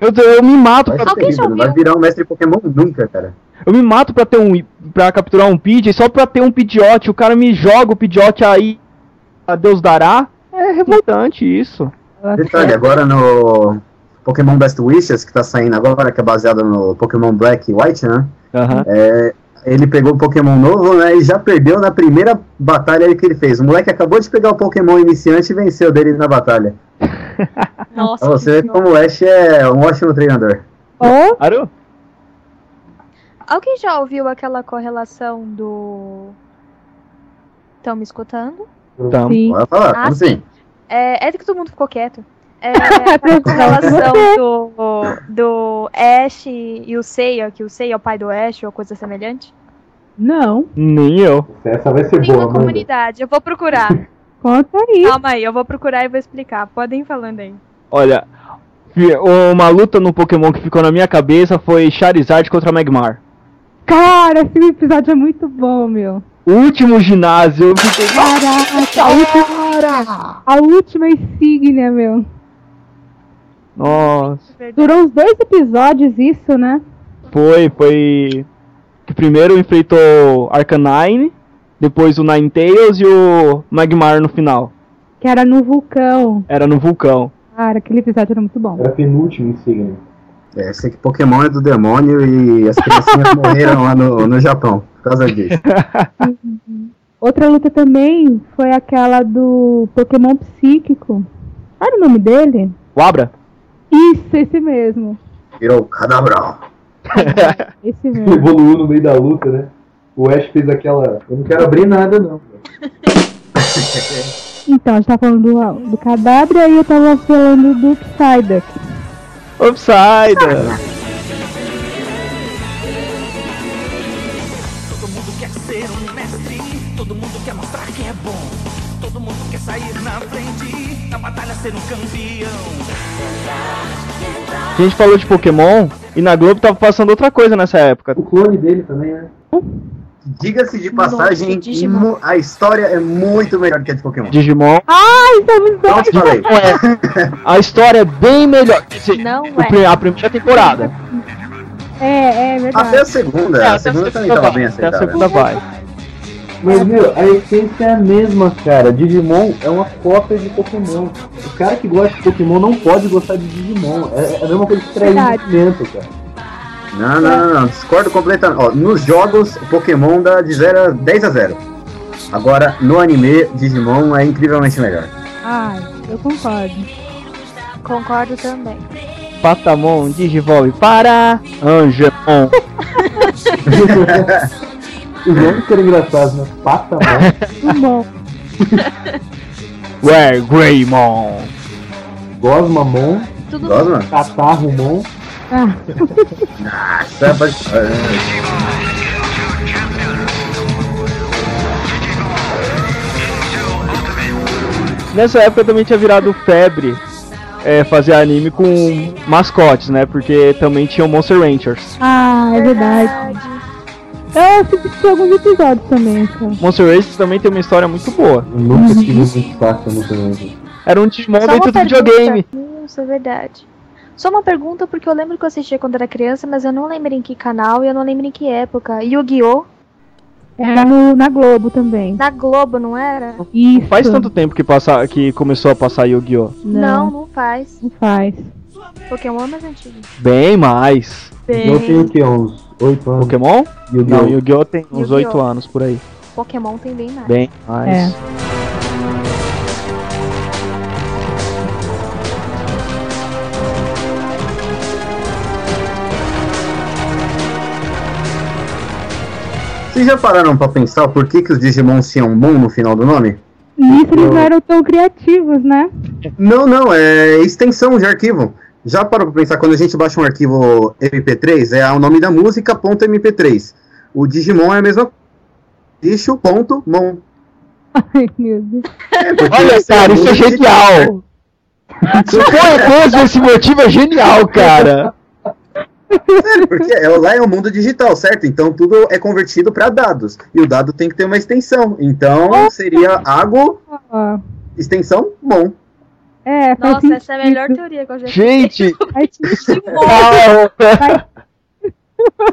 Eu, eu me mato pra,
terrível, não vai virar um mestre Pokémon nunca, cara.
eu me mato pra ter um para capturar um Pidgey só pra ter um Pidgeot. O cara me joga o Pidgeot aí, a Deus dará. É revoltante isso.
Detalhe,
sério.
agora no Pokémon Best Wishes, que tá saindo agora, que é baseado no Pokémon Black e White, né?
Aham.
É, ele pegou o Pokémon novo, né? E já perdeu na primeira batalha que ele fez. O moleque acabou de pegar o Pokémon iniciante e venceu dele na batalha.
Nossa,
Pra você ver
que
como o Ash é um ótimo treinador.
Ô,
Claro?
Alguém já ouviu aquela correlação do. Estão me escutando?
Então.
sim.
Pode falar,
Ah,
como assim?
É, é que todo mundo ficou quieto. É a correlação do, do Ash e o Seiya, que o Seiya é o pai do Ash ou coisa semelhante.
Não.
Nem eu.
Essa vai ser
Tem
boa,
uma comunidade, eu vou procurar.
Conta aí.
Calma aí, eu vou procurar e vou explicar. Podem ir falando aí.
Olha, uma luta no Pokémon que ficou na minha cabeça foi Charizard contra Magmar.
Cara, esse episódio é muito bom, meu.
O último ginásio, eu fiquei.
Caraca, a última, a última insígnia, meu.
Nossa.
Durou uns dois episódios isso, né?
Foi, foi. Que primeiro enfrentou Arcanine, depois o Ninetales e o Magmar no final.
Que era no vulcão.
Era no vulcão.
Cara, aquele episódio era muito bom.
Era a penúltima insígnia.
É, sei que Pokémon é do demônio e as criancinhas morreram lá no, no Japão por causa disso.
Outra luta também foi aquela do Pokémon psíquico. Qual era o nome dele?
O Abra?
Isso, esse mesmo.
Virou Cadabral.
Esse mesmo.
Evoluiu no meio da luta, né? O Ash fez aquela. Eu não quero abrir nada, não.
Então, a gente tá falando do, do Cadabra e eu tava falando do Psyduck.
Upsider!
Todo mundo quer ser um mestre, todo mundo quer mostrar que é bom. Todo mundo quer sair na frente, na batalha ser um campeão.
A gente falou de Pokémon e na Globo tava passando outra coisa nessa época.
O clone dele também, né?
Diga-se de passagem,
Nossa,
a história é muito melhor que a de Pokémon.
Digimon.
Ai,
te falei.
Não é. A história é bem melhor. Dizer,
Não
o
é.
A primeira temporada.
É, é verdade.
Até a segunda.
É,
a
até
segunda também tava bem
vai. Até a
aceitável.
segunda vai.
Mas, meu, a essência é a mesma, cara. Digimon é uma cópia de Pokémon. O cara que gosta de Pokémon não pode gostar de Digimon. É, é a mesma coisa que trair movimento, cara.
Não, não, não, não, discordo completamente. Ó, nos jogos, o Pokémon dá de 0 a 10 a 0. Agora, no anime, Digimon é incrivelmente melhor.
Ai, eu concordo.
Concordo também.
Patamon, Digivolve para Angemon.
Os nomes que eram engraçados, né? Patamon.
Where Greymon.
Gosmamon.
Tudo
Gosta, mano?
Catarrumon.
Ah,
Nossa, pode...
Nessa época também tinha virado febre é, fazer anime com mascotes, né? Porque também tinha o Monster Rangers.
ah, é verdade. É, Eu assisti alguns episódios também, cara.
Monster Race também tem uma história muito boa.
Eu nunca tive uhum. esse destaque no
Era um Digimon dentro do videogame.
Isso é verdade. Só uma pergunta, porque eu lembro que eu assistia quando era criança, mas eu não lembro em que canal e eu não lembro em que época. Yu-Gi-Oh!
Era no, na Globo também.
Na Globo, não era?
Isso.
Não faz tanto tempo que, passa, que começou a passar Yu-Gi-Oh!
Não,
não,
não faz.
Não faz.
Pokémon é mais antigo.
Bem mais. Bem...
Eu tenho que é 11. Oito anos.
Pokémon? Yu -Oh! Não,
Yu-Gi-Oh!
tem Yu
-Oh!
uns oito anos por aí.
Pokémon tem bem mais.
Bem mais.
É.
Vocês já pararam para pensar por que, que os Digimon tinham bom no final do nome?
Nisso eles não eram tão criativos, né?
Não, não, é extensão de arquivo. Já parou pra pensar quando a gente baixa um arquivo MP3, é o nome da música ponto MP3. O Digimon é a mesma bicho ponto mon.
Ai, meu Deus.
É,
Olha, cara, isso é genial! Se for mesmo esse motivo, é genial, cara!
Sério, porque é, lá é o mundo digital, certo? Então tudo é convertido para dados. E o dado tem que ter uma extensão. Então seria água,
Ó,
extensão, mon.
É,
Nossa, essa é a
sentido.
melhor teoria que eu já vi.
Gente!
Faz sentido.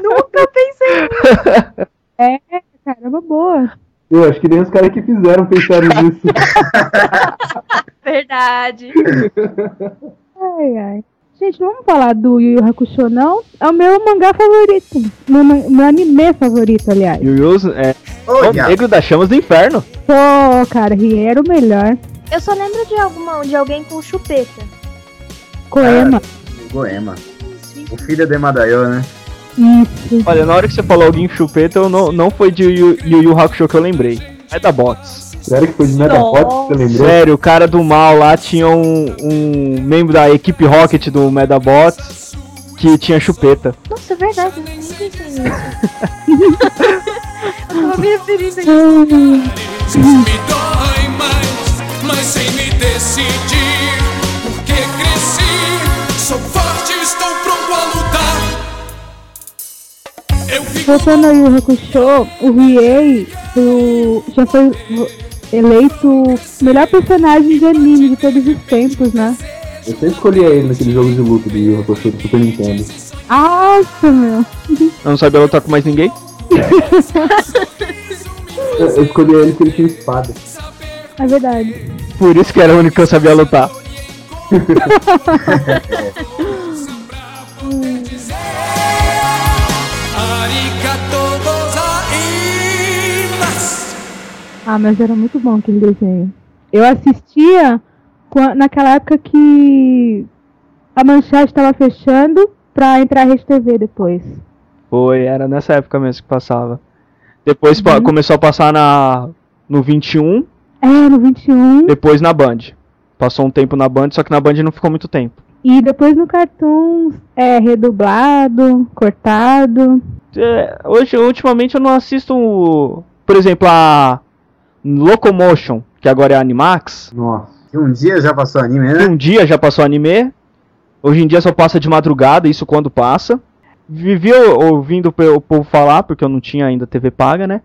Nunca pensei.
É, cara, é uma boa.
Eu acho que nem os caras que fizeram pensaram nisso.
Verdade.
Ai, ai. Gente, não vamos falar do Yu Yu Hakusho, não? É o meu mangá favorito. Meu, meu anime favorito, aliás.
Yu Yu é o
Olha,
negro das chamas do inferno.
Pô, cara, Rie era o melhor.
Eu só lembro de alguma, de alguém com chupeta.
Koema.
Goema. O filho de Madaio, né?
Isso.
Olha, na hora que você falou alguém chupeta, eu não, não foi de Yu Yu, Yu Hakusho que eu lembrei. É da Bots.
Sério que foi de Megapod que você lembrou?
Sério, o cara do mal lá tinha um, um membro da equipe Rocket do Medabots que tinha chupeta.
Nossa, é verdade, eu nem pensei nisso. eu tava me referindo a isso.
Mas sem me decidir. Porque cresci, sou forte, estou pronto a lutar. Eu fico
Voltando aí o Hakusho, o Riei o- já foi eleito o melhor personagem de anime de todos os tempos, né?
Eu sempre escolhia ele naquele jogo de luta do Yu Hakusho do Super Nintendo.
Nossa, meu.
Eu não sabia lutar com mais ninguém.
Eu, eu escolhi ele porque ele tinha espada.
É verdade.
Por isso que era o único que eu sabia lutar.
Ah, mas era muito bom aquele desenho. Eu assistia naquela época que a manchete estava fechando pra entrar a Rede TV depois.
Foi, era nessa época mesmo que passava. Depois pa- começou a passar na no 21,
É, no 21.
depois na Band. Passou um tempo na Band, só que na Band não ficou muito tempo.
E depois no Cartoon, é, redublado, cortado.
É, hoje, ultimamente eu não assisto, o- por exemplo, a Locomotion, que agora é a Animax.
Nossa.
Que um dia já passou anime, né?
um dia já passou anime. Hoje em dia só passa de madrugada, isso quando passa. Vivi ou- ouvindo o povo falar, porque eu não tinha ainda TV paga, né?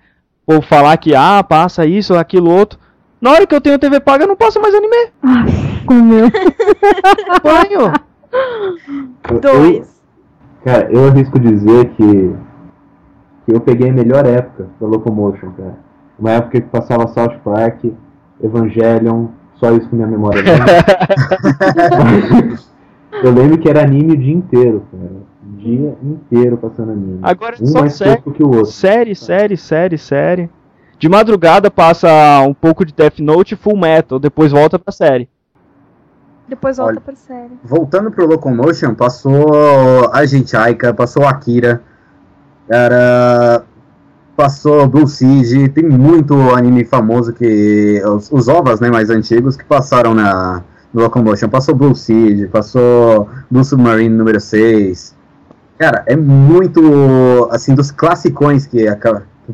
O povo falar que, ah, passa isso, aquilo, outro. Na hora que eu tenho TV paga, não passa mais anime.
Ah, comeu.
Banho.
Eu-
Dois.
eu- cara, eu arrisco dizer que, que eu peguei a melhor época da Locomotion, cara. Uma época que passava South Park, Evangelion, só isso que minha memória lembra. eu lembro que era anime o dia inteiro, cara. O dia inteiro passando anime.
Agora é
um
só
mais
série.
que o outro.
Série, série, série, série. De madrugada passa um pouco de Death Note e Full Metal, depois volta pra série.
Depois volta
Olha.
pra série.
Voltando pro Locomotion, passou a gente Aika, passou Akira, cara, passou Blue Siege, tem muito anime famoso que. Os, os ovas né, mais antigos que passaram na, no Locomotion. Passou Blue Siege, passou Blue Submarine número 6. Cara, é muito assim dos classicões que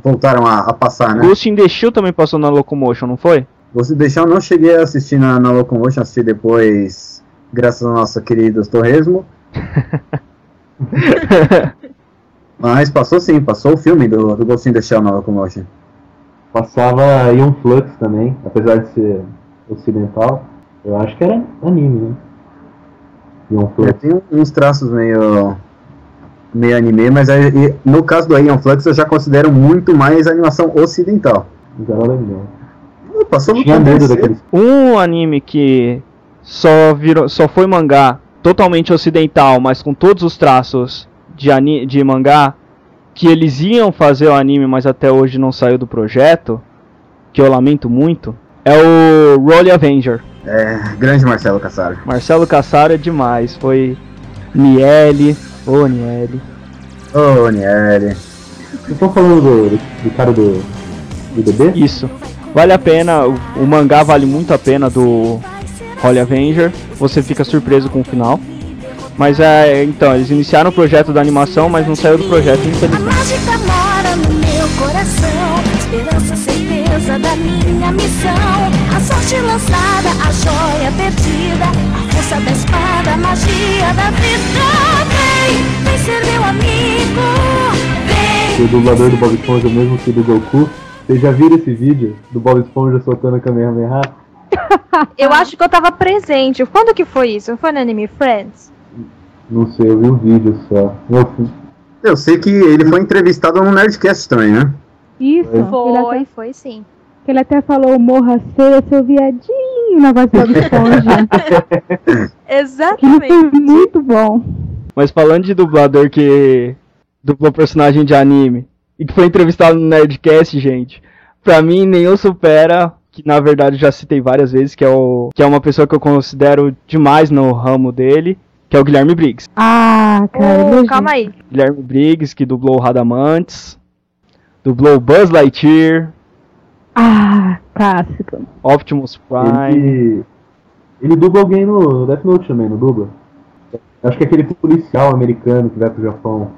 voltaram a, a passar, né?
Ghost in the Shell também passou na Locomotion, não foi?
Você deixar, eu não cheguei a assistir na, na Locomotion, assisti depois, graças ao nosso querido Torresmo. Mas passou sim, passou o filme do, do Ghost in the Shell na Locomotion.
Passava Ion Flux também, apesar de ser ocidental. Eu acho que era anime, né? Ion
É,
Flux.
tem uns traços meio, meio anime, mas aí, e no caso do Aeon Flux eu já considero muito mais animação ocidental.
Mas era legal.
Passou
Eu tinha medo daqueles.
Um anime que só virou, só foi mangá totalmente ocidental, mas com todos os traços de, ani, de mangá que eles iam fazer o anime, mas até hoje não saiu do projeto, que eu lamento muito, é o Rolly Avenger.
É, grande Marcelo Cassaro.
Marcelo Cassaro é demais, foi Niele, ô Niele.
Ô, Nieri.
Vocês estão falando do, do, cara do, do bebê?
Isso. Vale a pena, o, o mangá vale muito a pena do Holy Avenger. Você fica surpreso com o final. Mas é, então, eles iniciaram o projeto da animação, mas não saiu do projeto,
A
infelizmente.
mágica mora no meu coração. Esperança, certeza da minha missão. A sorte lançada, a joia perdida. A força da espada, a magia da vida. Vem, ser meu amigo. Vem.
O dublador do Bob Esponja é o mesmo que do Goku. Vocês já viram esse vídeo do Bob Esponja soltando a Kamehameha?
Eu acho que eu tava presente. Quando que foi isso? Foi no Anime Friends?
Não sei, eu vi o vídeo só. Meu.
Eu sei que ele foi entrevistado no Nerdcast também, né?
Isso, ele
Foi,
até,
foi sim.
que ele até falou morra ceia, seu viadinho na voz do Bob Esponja. Aquilo
Exatamente.
foi muito bom.
Mas falando de dublador que dublou personagem de anime e que foi entrevistado no Nerdcast, gente, pra mim nenhum supera, que na verdade eu já citei várias vezes, que é, o, que é uma pessoa que eu considero demais no ramo dele, que é o Guilherme Briggs.
Ah, cara. É
calma aí.
Guilherme Briggs, que dublou o Radamantes, dublou o Buzz Lightyear,
Ah, clássico.
Optimus Prime.
Ele, ele dubla alguém no Death Note também, não dubla? Acho que é aquele policial americano que vai pro Japão.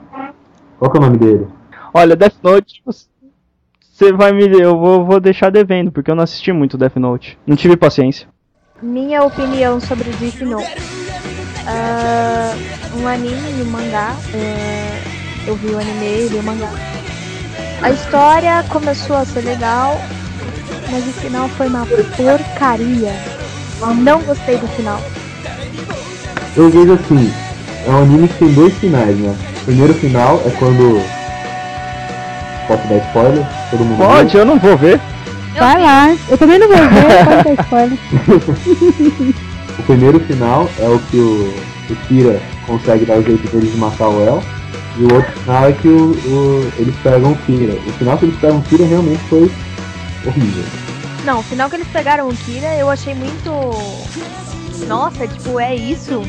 Qual que é o nome dele?
Olha, Death Note, Você vai me. Eu vou, vou deixar devendo, porque eu não assisti muito Death Note. Não tive paciência.
Minha opinião sobre Death Note. Ah, um anime e um mangá. é, eu vi o anime e li o mangá. A história começou a ser legal, mas o final foi uma porcaria. Não gostei do final.
Eu vejo assim, é um anime que tem dois finais, né? O primeiro final é quando. Posso dar spoiler? Todo mundo
Pode, eu não vou ver.
Vai lá. Eu também não vou ver, pode dar spoiler.
O primeiro final é o que o, o Kira consegue dar o jeito deles de matar o El. E o outro final é que o, o- eles pegam o Kira. O final que eles pegam o Kira realmente foi horrível.
Não, o final que eles pegaram o Kira, eu achei muito. Nossa, tipo, é isso?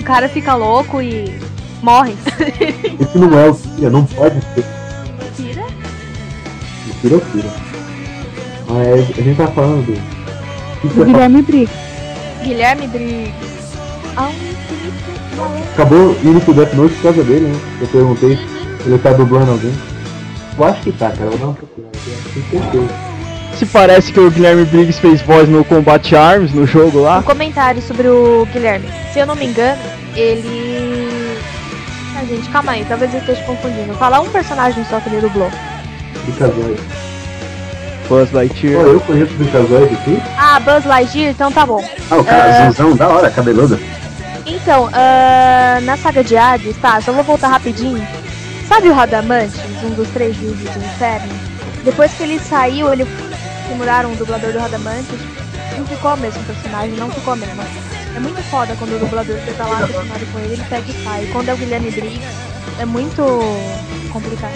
O cara fica louco e morre.
Esse não é o Kira, não pode ser.
Kira?
O Kira é o Kira. Mas a gente tá falando do. o que que
O
você
Guilherme Briggs.
Guilherme Briggs. Ao infinito.
Acabou indo pro Death Note por causa dele, né? Eu perguntei se ele tá dublando alguém. Eu acho que tá, cara. Eu vou dar uma procurada. eu Tenho certeza.
Se parece que o Guilherme Briggs fez voz no Combat Arms, no jogo
Um
lá.
comentário sobre o Guilherme. Se eu não me engano, ele. Ah, gente, calma aí, talvez eu esteja confundindo. Falar um personagem só que ele dublou.
Buzz
Pô,
Lightyear.
eu conheço o Bricazoide aqui.
Ah, Buzz Lightyear, então tá bom.
Ah, o cara
É.
azulzão, da hora, cabeludo.
Então, ah, na saga de Hades, tá, só vou voltar rapidinho. Sabe o Radamantes, um dos três juízes do inferno? Depois que ele saiu, ele que mudaram o dublador do Radamantes, não ficou o mesmo personagem, não ficou mesmo. É muito foda quando o dublador tá lá acostumado com ele, ele pega e sai. Quando é o Guilherme Briggs, é muito complicado.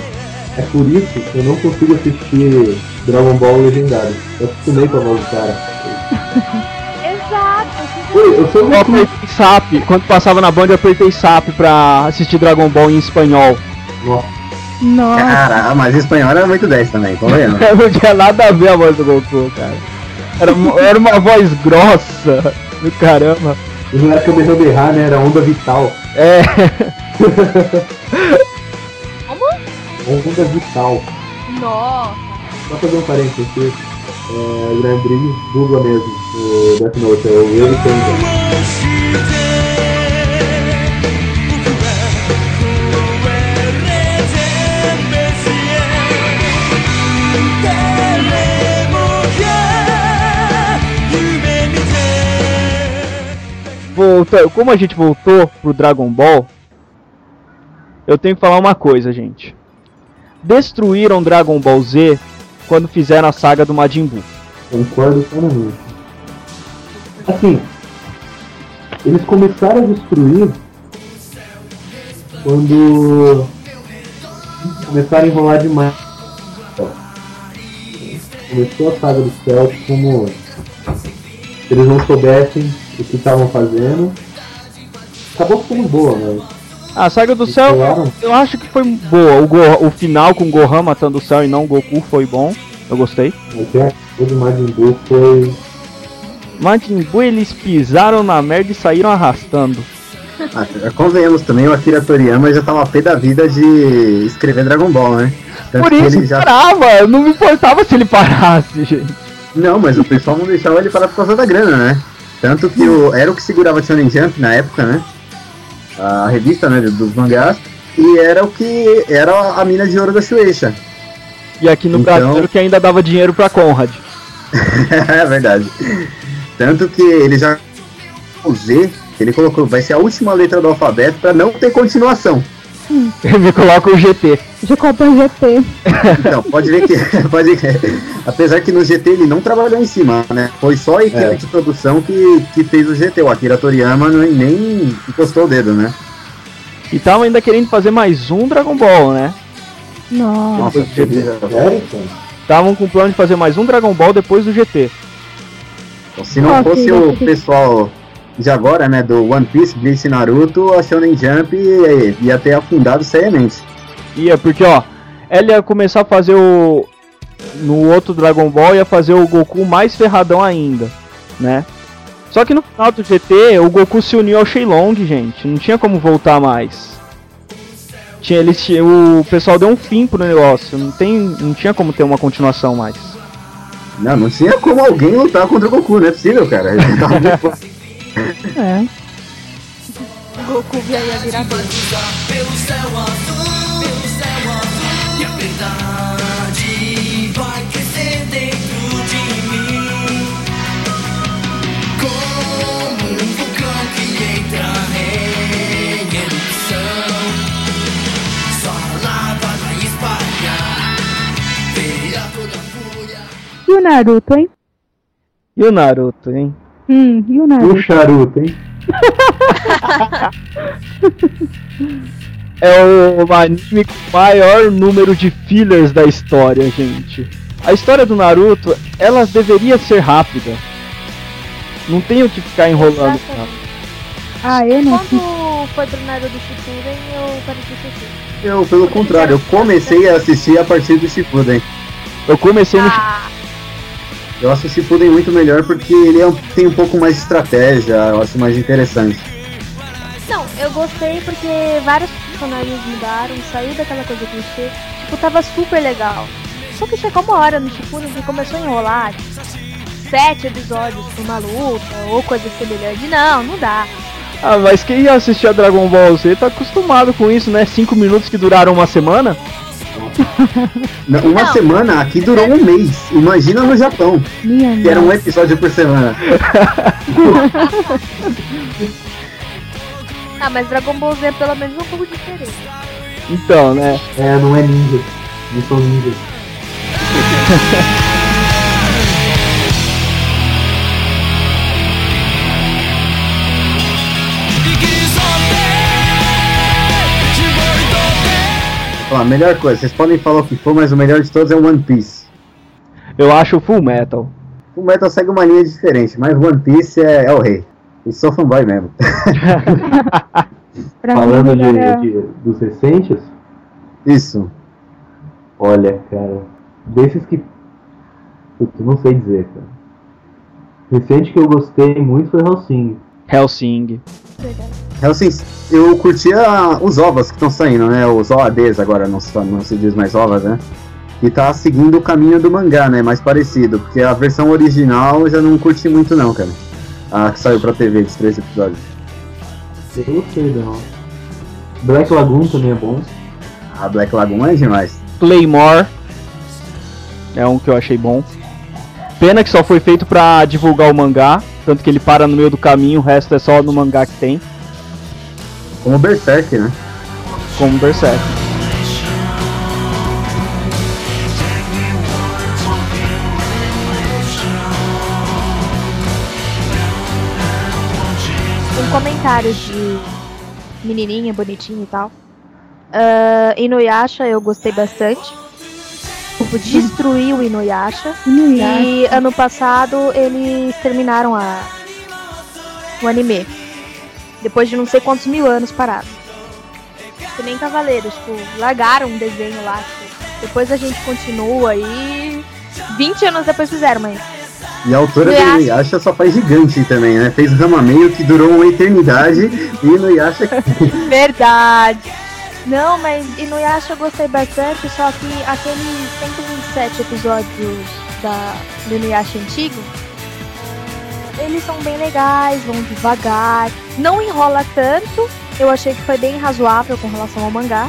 É por isso que eu não consigo assistir Dragon Ball legendado. Eu acostumei com a voz do cara.
Exato!
Oi, eu sou
Eu apertei SAP. Quando passava na banda, eu apertei SAP pra assistir Dragon Ball em espanhol.
Nossa,
Nossa.
Cara, mas espanhol era muito 10 também, convenhamos.
Não tinha nada a ver a voz do Goku, cara. Era, uma- era uma voz grossa do caramba.
e não era Kamehameha, né? Era onda vital.
É,
Onda vital.
Nossa!
Só fazer um parênteses aqui. É, o Graham Briggs dubla mesmo o Death Note, é o Ele Kanga.
Como a gente voltou pro Dragon Ball, eu tenho que falar uma coisa, gente. Destruíram Dragon Ball Z quando fizeram a saga do Majin Buu.
Concordo plenamente. Assim, eles começaram a destruir quando começaram a enrolar demais. Começou a saga do céu como se eles não soubessem o que estavam fazendo. Acabou ficando boa, mas
A saga do céu, eu acho que foi boa. O, Go- o final com o Gohan matando o céu e não o Goku foi bom. Eu gostei.
até o do Majin Buu foi
Majin Buu eles pisaram na merda e saíram arrastando.
Ah, convenhamos também, o Akira Toriyama já tava pé da vida de escrever Dragon Ball, né? Tanto
Por
que
isso
ele já.
parava, eu não me importava se ele parasse, gente.
Não, mas o pessoal não deixava ele parar por causa da grana, né? Tanto que o, era o que segurava a Shonen Jump na época, né? A revista, né, dos mangás. E era o que era a mina de ouro da Shueisha.
E aqui no
Então-
Brasil que ainda dava dinheiro pra Conrad.
é verdade. Tanto que ele já o Z, ele colocou, vai ser a última letra do alfabeto pra não ter continuação.
Ele me coloca o GT.
Jacoban GT.
Então, pode ver que, pode ver. Apesar que no GT ele não trabalhou em cima, né? Foi só a equipe
É.
de produção que, que fez o GT. O Akira Toriyama nem, nem encostou o dedo, né?
E tava ainda querendo fazer mais um Dragon Ball, né?
Nossa.
Nossa,
cara?
Estavam com o plano de fazer mais um Dragon Ball depois do GT.
Então, Se não
Nossa,
fosse o pessoal de agora, né, do One Piece, Bleach e Naruto, a Shonen Jump ia, ia ter afundado seriamente.
Ia, porque ó, ela ia começar a fazer o. No outro Dragon Ball ia fazer o Goku mais ferradão ainda, né? Só que no final do GT, o Goku se uniu ao Shenlong, gente. Não tinha como voltar mais. Tinha, eles, o pessoal deu um fim pro negócio. Não, tem, não tinha como ter uma continuação mais.
Não, não tinha como alguém lutar contra o Goku, não é possível, cara. Ele tava muito-
É.
O Goku ia virar doido.
O Naruto, hein?
E o Naruto, hein?
Hum, e o
E o
Naruto?
charuto, hein?
É o anime com maior número de fillers da história, gente. A história do Naruto, ela deveria ser rápida. Não tem o que ficar enrolando.
Ah, eu não.
Quando foi pro Naruto Shippuden, eu parei de assistir.
Eu, pelo contrário, eu comecei a assistir a partir do Shippuden.
Eu comecei no.
Eu acho o Shippuden muito melhor porque ele é um- tem um pouco mais de estratégia, eu acho mais interessante.
não, eu gostei porque vários personagens mudaram, saiu daquela coisa clichê. Tipo, tava super legal. Só que chegou uma hora no Shippuden que começou a enrolar. tipo, Sete episódios pra uma luta, ou coisa semelhante. Não, não dá.
Ah, mas quem assistia Dragon Ball Z tá acostumado com isso, né? Cinco minutos que duraram uma semana.
Na- Uma
Não.
semana aqui durou um mês. Imagina no Japão,
Minha
que era um episódio por semana.
Ah, mas Dragon Ball Z é pelo menos um pouco diferente.
Então, né?
É, não é ninja. Não são ninjas.
Ó, a melhor coisa, vocês podem falar o que for, mas o melhor de todos é o One Piece.
Eu acho Full Metal.
O Metal segue uma linha diferente, mas One Piece é, é o rei. E sou fanboy mesmo.
Falando
mim,
de, de- dos recentes,
Isso.
olha, cara, desses que. Putz, não sei dizer, cara. Recente que eu gostei muito foi Hellsing.
Helsing.
Hellsing, eu curtia os ovos que estão saindo, né? Os OADs agora, não se, não se diz mais ovas, né? E tá seguindo o caminho do mangá, né? Mais parecido, porque a versão original eu já não curti muito não, cara. A que saiu pra TV de três episódios.
Eu gostei, não. Black Lagoon também é bom.
A Black Lagoon é demais.
Claymore. É um que eu achei bom. Pena que só foi feito pra divulgar o mangá. Tanto que ele para no meio do caminho, o resto é só no mangá que tem.
Como Berserk, né?
Como Berserk.
com comentários de menininha, bonitinha e tal. Ah, Inuyasha eu gostei bastante. Tipo, destruiu o Inuyasha.
Inuyasha.
E ano passado eles terminaram a, o anime. Depois de não sei quantos mil anos parado. Que nem Cavaleiros, tipo, largaram um desenho lá. Tipo, depois a gente continua e 20 anos depois fizeram, mas
E a autora do
Inuyasha.
Inuyasha só faz gigante também, né? Fez Rama Meio que durou uma eternidade e Inuyasha
Verdade. Não, mas Inuyasha eu gostei bastante, só que aqueles 127 episódios da, do Inuyasha antigo, eles são bem legais, vão devagar, não enrola tanto, eu achei que foi bem razoável com relação ao mangá.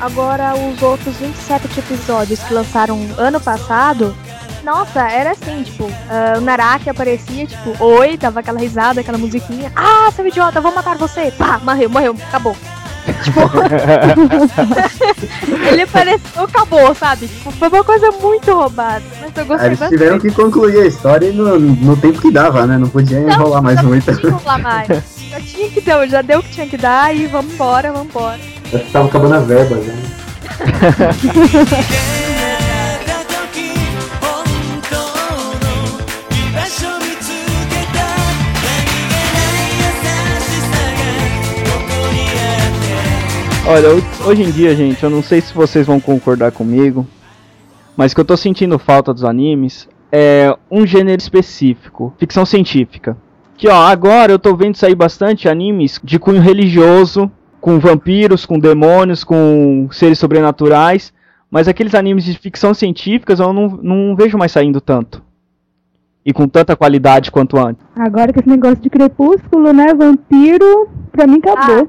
Agora, os outros 27 episódios que lançaram ano passado, nossa, era assim, tipo, ah, o Naraki aparecia, tipo, oi, dava aquela risada, aquela musiquinha, ah, seu idiota, vou matar você, pá, morreu, morreu, acabou. Tipo, ele apareceu, acabou, sabe? Tipo, foi uma coisa muito roubada, mas eu gostei
eles
bastante.
tiveram que concluir a história no, no tempo que dava, né? Não podia enrolar mais
Não
muito.
tinha enrolar mais. Já tinha que dar, já deu o que tinha que dar e vamos embora, vamos embora.
Acho que tava acabando a verba já. né?
Olha, ho- hoje em dia, gente, eu não sei se vocês vão concordar comigo, mas o que eu tô sentindo falta dos animes é um gênero específico, ficção científica. Que ó, agora eu tô vendo sair bastante animes de cunho religioso, com vampiros, com demônios, com seres sobrenaturais. Mas aqueles animes de ficção científica eu não, não vejo mais saindo tanto. E com tanta qualidade quanto antes.
Agora que esse negócio de crepúsculo, né? Vampiro, pra mim acabou.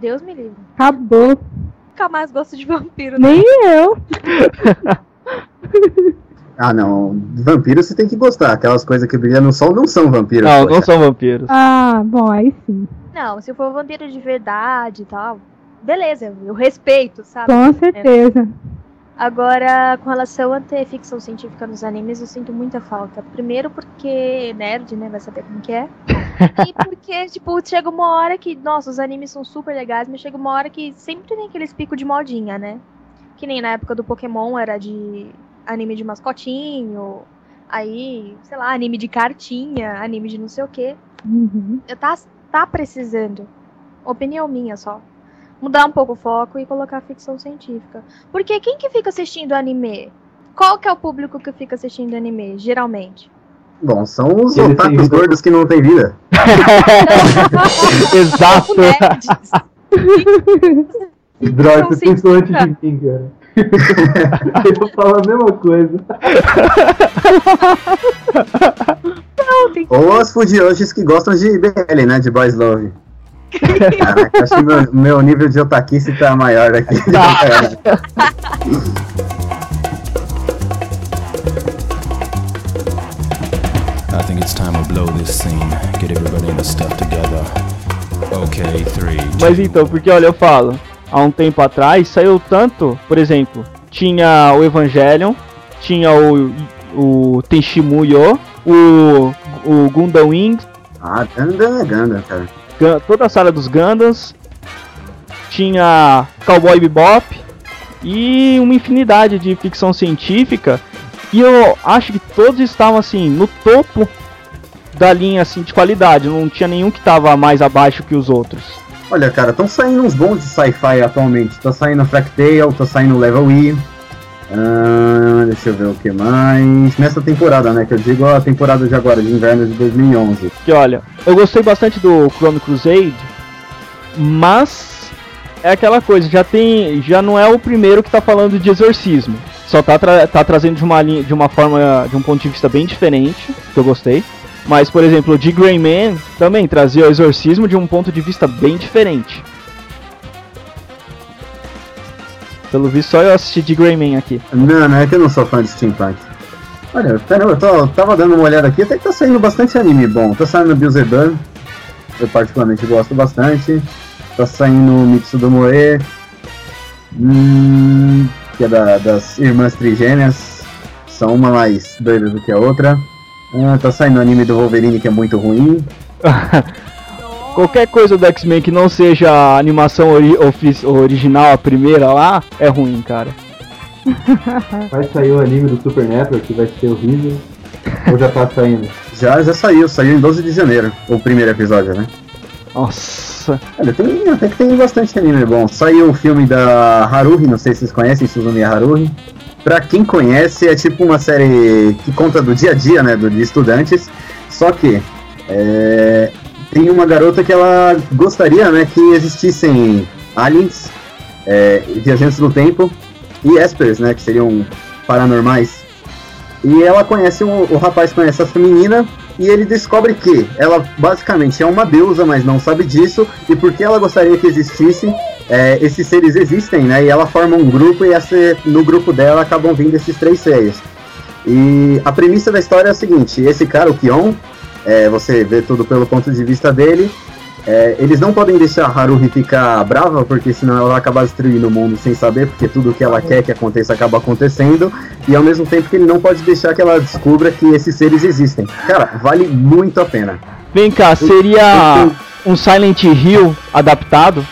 Deus me livre.
Acabou.
Nunca mais gosto de vampiro. né?
Nem eu.
Ah, não. Vampiro você tem que gostar. Aquelas coisas que brilham no sol não são vampiros.
Não,
poxa.
não são vampiros.
Ah, bom, aí sim.
Não, se for vampiro de verdade e tal, beleza, eu respeito, sabe?
Com certeza.
Agora, com relação a ter ficção científica nos animes, eu sinto muita falta. Primeiro porque nerd, né, vai saber como que é. e porque, tipo, chega uma hora que, nossa, os animes são super legais, mas chega uma hora que sempre tem aqueles picos de modinha, né? Que nem na época do Pokémon era de anime de mascotinho, aí, sei lá, anime de cartinha, anime de não sei o quê.
Uhum.
Eu tá, tá precisando. Opinião minha só. Mudar um pouco o foco e colocar ficção científica. Porque quem que fica assistindo anime? Qual que é o público que fica assistindo anime, geralmente?
Bom, são os
Eles
otakus gordos que não têm vida.
Exato.
Droga, você pensou antes de mim, cara. Eu falo a mesma coisa.
Ou as fudiojis que gostam de BL, né? De Boys Love. Caraca, acho que meu, meu nível de otaquice tá maior aqui.
I think it's time to blow this scene. Get everybody in the stuff together. Okay, three.
Mas então, porque olha, eu falo, há um tempo atrás saiu tanto, por exemplo, tinha o Evangelion, tinha o, o Tenshimuyo, o, o Gundam Wing,
ah, Gundam é Gundam, cara.
Toda a sala dos Gundams, tinha Cowboy Bebop e uma infinidade de ficção científica. E eu acho que todos estavam assim no topo da linha assim de qualidade, não tinha nenhum que estava mais abaixo que os outros.
Olha, cara, estão saindo uns bons de sci-fi atualmente. Tá saindo Fractale, tá saindo Level E. Ah, deixa eu ver o que mais. Nessa temporada, né? Que eu digo a temporada de agora, de inverno de 2011.
Que olha, eu gostei bastante do Chrono Crusade, mas é aquela coisa, já tem, já não é o primeiro que tá falando de exorcismo. Só tá, tra- tá trazendo de uma linha, de uma forma, de um ponto de vista bem diferente, que eu gostei. Mas, por exemplo, o de Grey Man também trazia o exorcismo de um ponto de vista bem diferente. Pelo visto, só eu assisti de Grey Man aqui.
Não, não, é que eu não sou fã de steampunk. Olha, caramba, eu tô, tava dando uma olhada aqui, até que tá saindo bastante anime bom. Tá saindo Beelzebub, eu particularmente gosto bastante. Tá saindo Mitsudomoe, hum, que é da- das irmãs trigêmeas. São uma mais doida do que a outra. Ah, tá saindo anime do Wolverine que é muito ruim.
Qualquer coisa do X-Men que não seja a animação ori- original, a primeira lá, é ruim, cara.
Vai sair o anime do Supernatural, que vai ser horrível. Ou já tá saindo?
Já, já saiu, saiu em 12 de janeiro, o primeiro episódio, né?
Nossa.
Olha, tem, até que tem bastante anime bom. Saiu o filme da Haruhi, não sei se vocês conhecem, Suzumi Haruhi. Pra quem conhece, é tipo uma série que conta do dia a dia, né, do, de estudantes. Só que é, tem uma garota que ela gostaria, né, que existissem aliens, é, viajantes do tempo e espers, né, que seriam paranormais. E ela conhece, o, o rapaz conhece essa menina e ele descobre que ela basicamente é uma deusa, mas não sabe disso, e porque ela gostaria que existisse, é, esses seres existem, né? E ela forma um grupo e essa, no grupo dela acabam vindo esses três seres. E a premissa da história é a seguinte: esse cara, o Kion, é, você vê tudo pelo ponto de vista dele. é, eles não podem deixar a Haruhi ficar brava, porque senão ela vai acabar destruindo o mundo sem saber, porque tudo que ela quer que aconteça acaba acontecendo. E ao mesmo tempo que ele não pode deixar que ela descubra que esses seres existem. Cara, vale muito a pena.
Vem cá, seria um Silent Hill adaptado?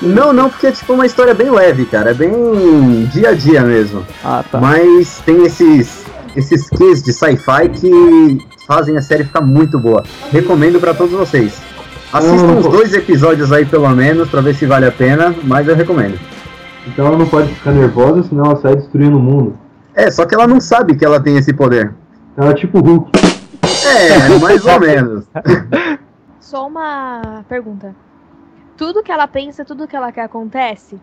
Não, não, porque é tipo uma história bem leve, cara. É bem dia a dia mesmo.
Ah, tá.
Mas tem esses esses quês de sci-fi que fazem a série ficar muito boa. Recomendo pra todos vocês. Assistam uns dois episódios aí pelo menos pra ver se vale a pena, mas eu recomendo.
Então ela não pode ficar nervosa, senão ela sai destruindo o mundo.
É, só que ela não sabe que ela tem esse poder.
Ela é tipo Hulk.
É, mais ou menos.
Só uma pergunta. tudo que ela pensa, tudo que ela quer acontece?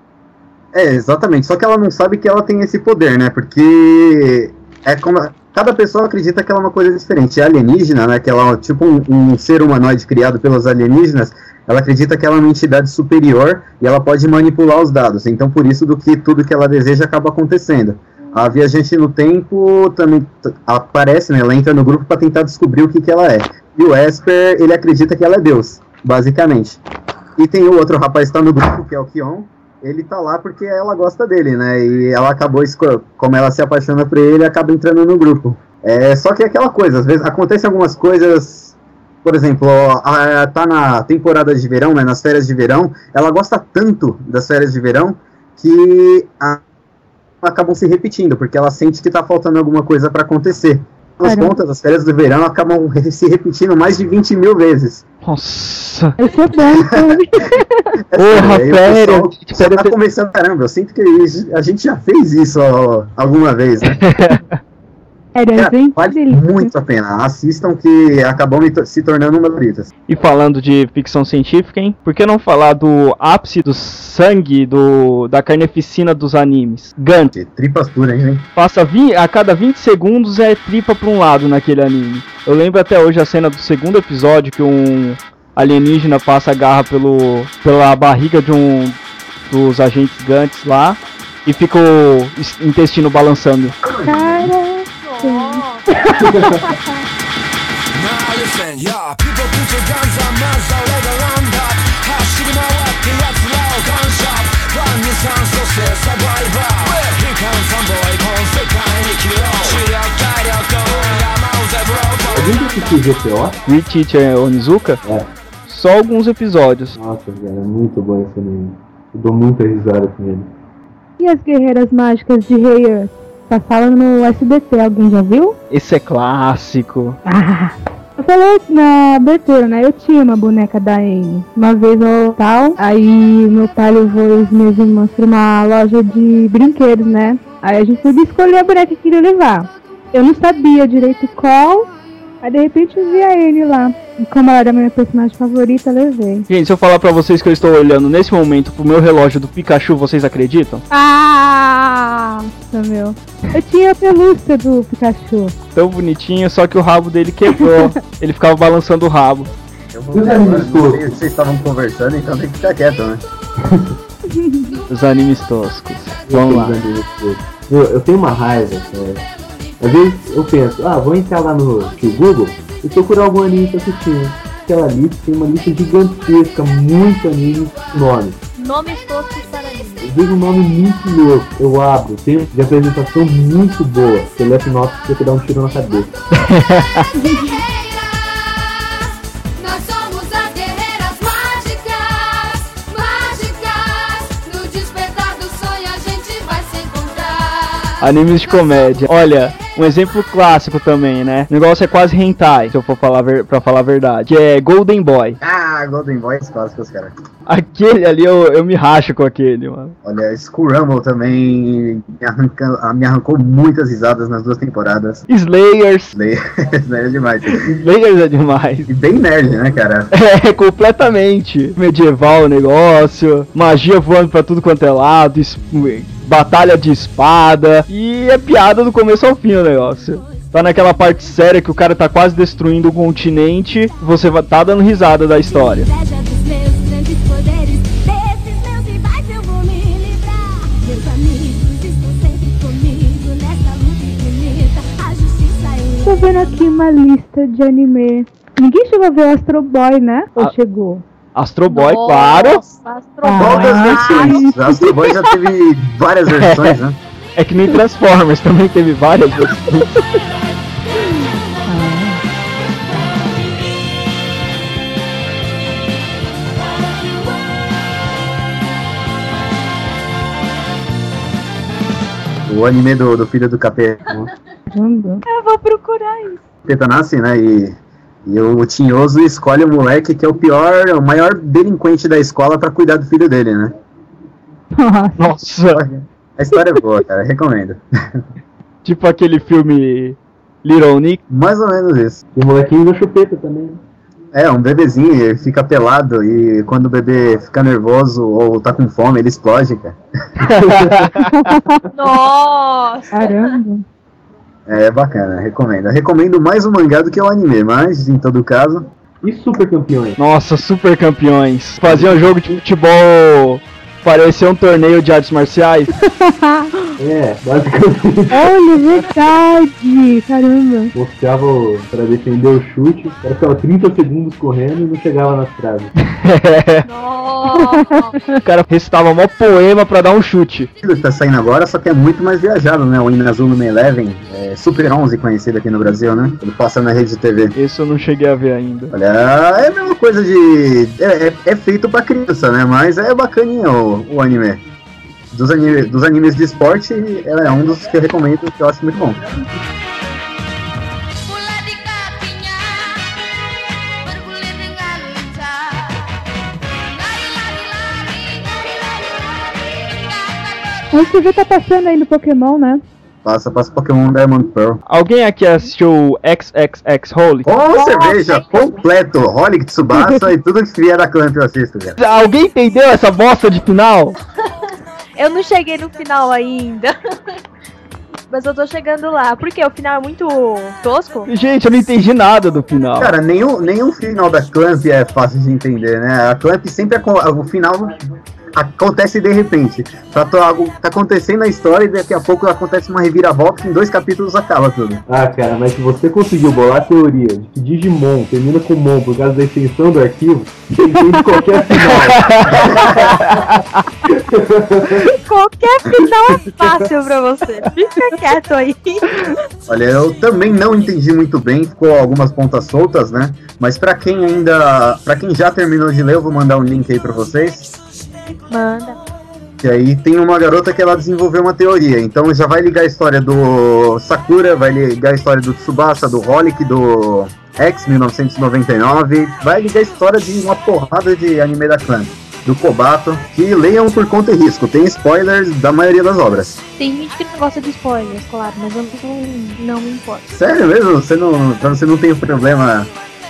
É, exatamente. Só que ela não sabe que ela tem esse poder, né? Porque é como. Cada pessoa acredita que ela é uma coisa diferente. A alienígena, né? Que ela é tipo um, um ser humanoide criado pelos alienígenas, ela acredita que ela é uma entidade superior e ela pode manipular os dados. Então, por isso do que tudo que ela deseja acaba acontecendo. A viajante no tempo também aparece, né? Ela entra no grupo para tentar descobrir o que, que ela é. E o Esper, ele acredita que ela é Deus, basicamente. E tem o outro rapaz que tá no grupo, que é o Kion. Ele tá lá porque ela gosta dele, né? E ela acabou, como ela se apaixona por ele, acaba entrando no grupo. É, só que é aquela coisa, às vezes acontecem algumas coisas. Por exemplo, a- tá na temporada de verão, né? Nas férias de verão, ela gosta tanto das férias de verão que a- acabam se repetindo, porque ela sente que tá faltando alguma coisa para acontecer.
Caramba.
contas, as férias do verão acabam se repetindo mais de 20 mil vezes.
Nossa.
Isso é bom?
É
Porra, férias, tipo,
já tá começando, caramba, eu sinto que a gente já fez isso ó, alguma vez, né?
Era gente
vale
delícia.
muito a pena. Assistam que acabam se tornando uma favoritas.
E falando de ficção científica, hein? Por que não falar do ápice do sangue do, da carneficina dos animes? Gantz.
Que Tripas puras, hein?
Passa vi- a cada 20 segundos é tripa pra um lado naquele anime. Eu lembro até hoje a cena do segundo episódio que um alienígena passa a garra pelo, pela barriga de um dos agentes Gantz lá e fica o es- intestino balançando.
Cara,
Alguém já assistiu GTO?
Teacher Onizuka?
É.
Só alguns episódios.
Nossa, cara, é muito bom esse anime. Eu dou muita risada com ele.
e as guerreiras mágicas de Rei Earth? Passavam no SBT, alguém já viu?
Esse é clássico.
Ah, eu falei na abertura, né? Eu tinha uma boneca da Amy. Uma vez no tal, aí meu pai levou as minhas irmãs pra uma loja de brinquedos, né? Aí a gente podia escolher a boneca que queria levar. Eu não sabia direito qual, aí de repente eu vi a Anne lá. E como ela era minha personagem favorita, eu levei.
Gente, se eu falar pra vocês que eu estou olhando nesse momento pro meu relógio do Pikachu, vocês acreditam?
Ah, meu. Eu tinha a pelúcia do Pikachu.
Tão bonitinho, só que o rabo dele quebrou. Ele ficava balançando o rabo.
Eu
toscos.
se vocês estavam conversando, então tem que ficar quieto, né?
Os animes toscos. Vamos lá.
Meu, eu tenho uma raiva, cara. Às vezes eu penso, ah, vou entrar lá no, Google e procurar algum anime pra assistir. Aquela lista tem uma lista gigantesca, muito anime, nome.
Nomes toscos para mim.
Eu vejo um nome muito louco, eu abro, tem de apresentação muito boa. A sinopse você quer dar um tiro na cabeça.
Animes de comédia. Olha, um exemplo clássico também, né? O negócio é quase hentai, se eu for falar ver, pra falar a verdade. Que é Golden Boy.
Ah, Golden Boys clássicos, cara.
Aquele ali eu, eu me racho com aquele, mano.
Olha, School Rumble também me, arranca, ah, me arrancou muitas risadas nas duas temporadas.
Slayers.
Slayer é demais.
Slayers é demais.
E bem nerd, né, cara?
É, completamente. Medieval o negócio, magia voando pra tudo quanto é lado, batalha de espada. E é piada do começo ao fim o negócio. Tá naquela parte séria que o cara tá quase destruindo o continente, você tá dando risada da história.
A justiça
Tô vendo aqui uma lista de anime. Ninguém chegou a ver o Astro Boy, né? Ou
Ah.
chegou?
Astro Boy, claro.
Nossa, Astro Boy.
Ah,
versões? Astro Boy já teve várias versões, né?
É que nem Transformers também teve várias versões.
O anime do, do filho do capeta.
Eu vou procurar isso.
nasce, né? E, e o Tinhoso escolhe o moleque que é o pior, o maior delinquente da escola pra cuidar do filho dele, né?
Nossa.
A história é boa, cara, recomendo.
tipo aquele filme Little Nick.
Mais ou menos isso.
E o molequinho da chupeta também. né?
É, um bebezinho, ele fica pelado e quando o bebê fica nervoso ou tá com fome, ele explode, cara.
Nossa!
Caramba.
É bacana, recomendo. Eu recomendo mais o mangá do que o anime, mas em todo caso,
E super campeões?
Nossa, super campeões. Faziam um jogo de futebol. Parecia um torneio de artes marciais.
É, basicamente.
Olha, verdade. Caramba.
Mostrava o- pra defender o chute, o cara ficava 30 segundos correndo e não chegava nas traves.
Nossa!
o cara recitava mó poema pra dar um chute.
que tá saindo agora, só que é muito mais viajado, né? O Inazuma Eleven, é Super 11 conhecido aqui no Brasil, né? Ele passa na rede de TV.
Esse eu não cheguei a ver ainda.
Olha, é a mesma coisa de. É, é- é feito pra criança, né? Mas é bacaninha o, o anime. Dos, anime, dos animes de esporte, é um dos que eu recomendo, que eu acho muito bom.
Você já tá passando aí no Pokémon, né?
Passa, passa Pokémon Diamond Pearl.
Alguém aqui assistiu XXX Holy?
Com cerveja completo, Holic Tsubasa e tudo que vier da Clamp eu assisto, cara.
Alguém entendeu essa bosta de final?
Eu não cheguei no final ainda. Mas eu tô chegando lá. Porque o final é muito tosco.
Gente, eu não entendi nada do final.
Cara, nenhum, nenhum final da Clamp é fácil de entender, né? A Clamp sempre, aco- o final acontece de repente. Tá, algo- tá acontecendo a história e daqui a pouco acontece uma reviravolta que em dois capítulos acaba tudo.
Ah, cara, mas se você conseguiu bolar a teoria de que Digimon termina com Mon por causa da extensão do arquivo, você entende qualquer final.
Qualquer final é fácil pra você. Fica quieto aí.
Olha, eu também não entendi muito bem, ficou algumas pontas soltas, né? Mas pra quem ainda, Pra quem já terminou de ler, eu vou mandar um link aí pra vocês.
Manda.
E aí tem uma garota que ela desenvolveu uma teoria. Então já vai ligar a história do Sakura, vai ligar a história do Tsubasa, do Holic, do X 1999. Vai ligar a história de uma porrada de anime da Clan. Do Kobato, que leiam por conta e risco. Tem spoilers da maioria das obras.
Tem gente que não gosta de spoilers, claro, mas eu não, não me importo.
Sério mesmo? Você não, você não tem problema.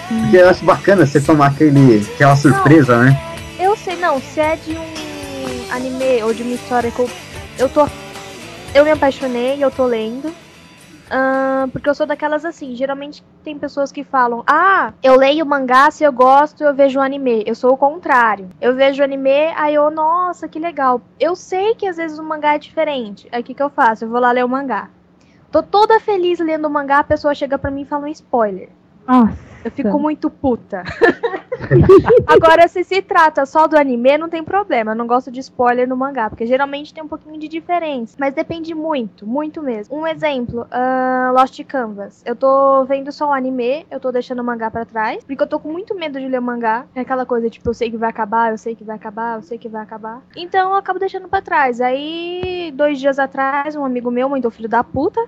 Porque eu acho bacana você tomar aquele, aquela surpresa, né?
Eu sei, não, se é de um anime ou de uma história que eu, eu tô. Eu me apaixonei eu tô lendo. Ahn, porque eu sou daquelas assim, geralmente tem pessoas que falam, ah, eu leio mangá, se eu gosto, eu vejo anime. Eu sou o contrário. Eu vejo anime, aí eu, nossa, que legal. Eu sei que às vezes o mangá é diferente. Aí o que, que eu faço? Eu vou lá ler o mangá. Tô toda feliz lendo o mangá, a pessoa chega pra mim e fala um spoiler.
Nossa.
Eu fico muito puta. Agora, se se trata só do anime, não tem problema. Eu não gosto de spoiler no mangá, porque geralmente tem um pouquinho de diferença. Mas depende muito, muito mesmo. Um exemplo, ahn, Lost Canvas. Eu tô vendo só o anime, eu tô deixando o mangá pra trás, porque eu tô com muito medo de ler o mangá. É aquela coisa, tipo, eu sei que vai acabar, eu sei que vai acabar, eu sei que vai acabar. Então eu acabo deixando pra trás. Aí, dois dias atrás, um amigo meu, muito filho da puta,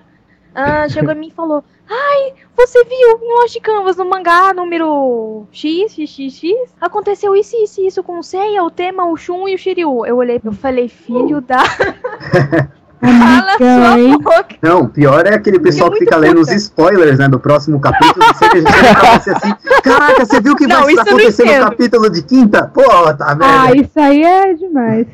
ah, chegou em mim e falou: Ai, você viu em Lost Canvas no mangá número X, X, X, X? Aconteceu isso, isso, isso com o Seiya, o Tema, o Shun e o Shiryu. Eu olhei, eu falei, filho da. Cala sua boca.
Não, pior é aquele pessoal que fica lendo os
puta.
spoilers, né, do próximo capítulo. Você que a gente assim, caraca, você viu o que
Não,
vai
não
acontecer no capítulo de quinta? Pô, tá vendo?
Ah, isso aí é demais.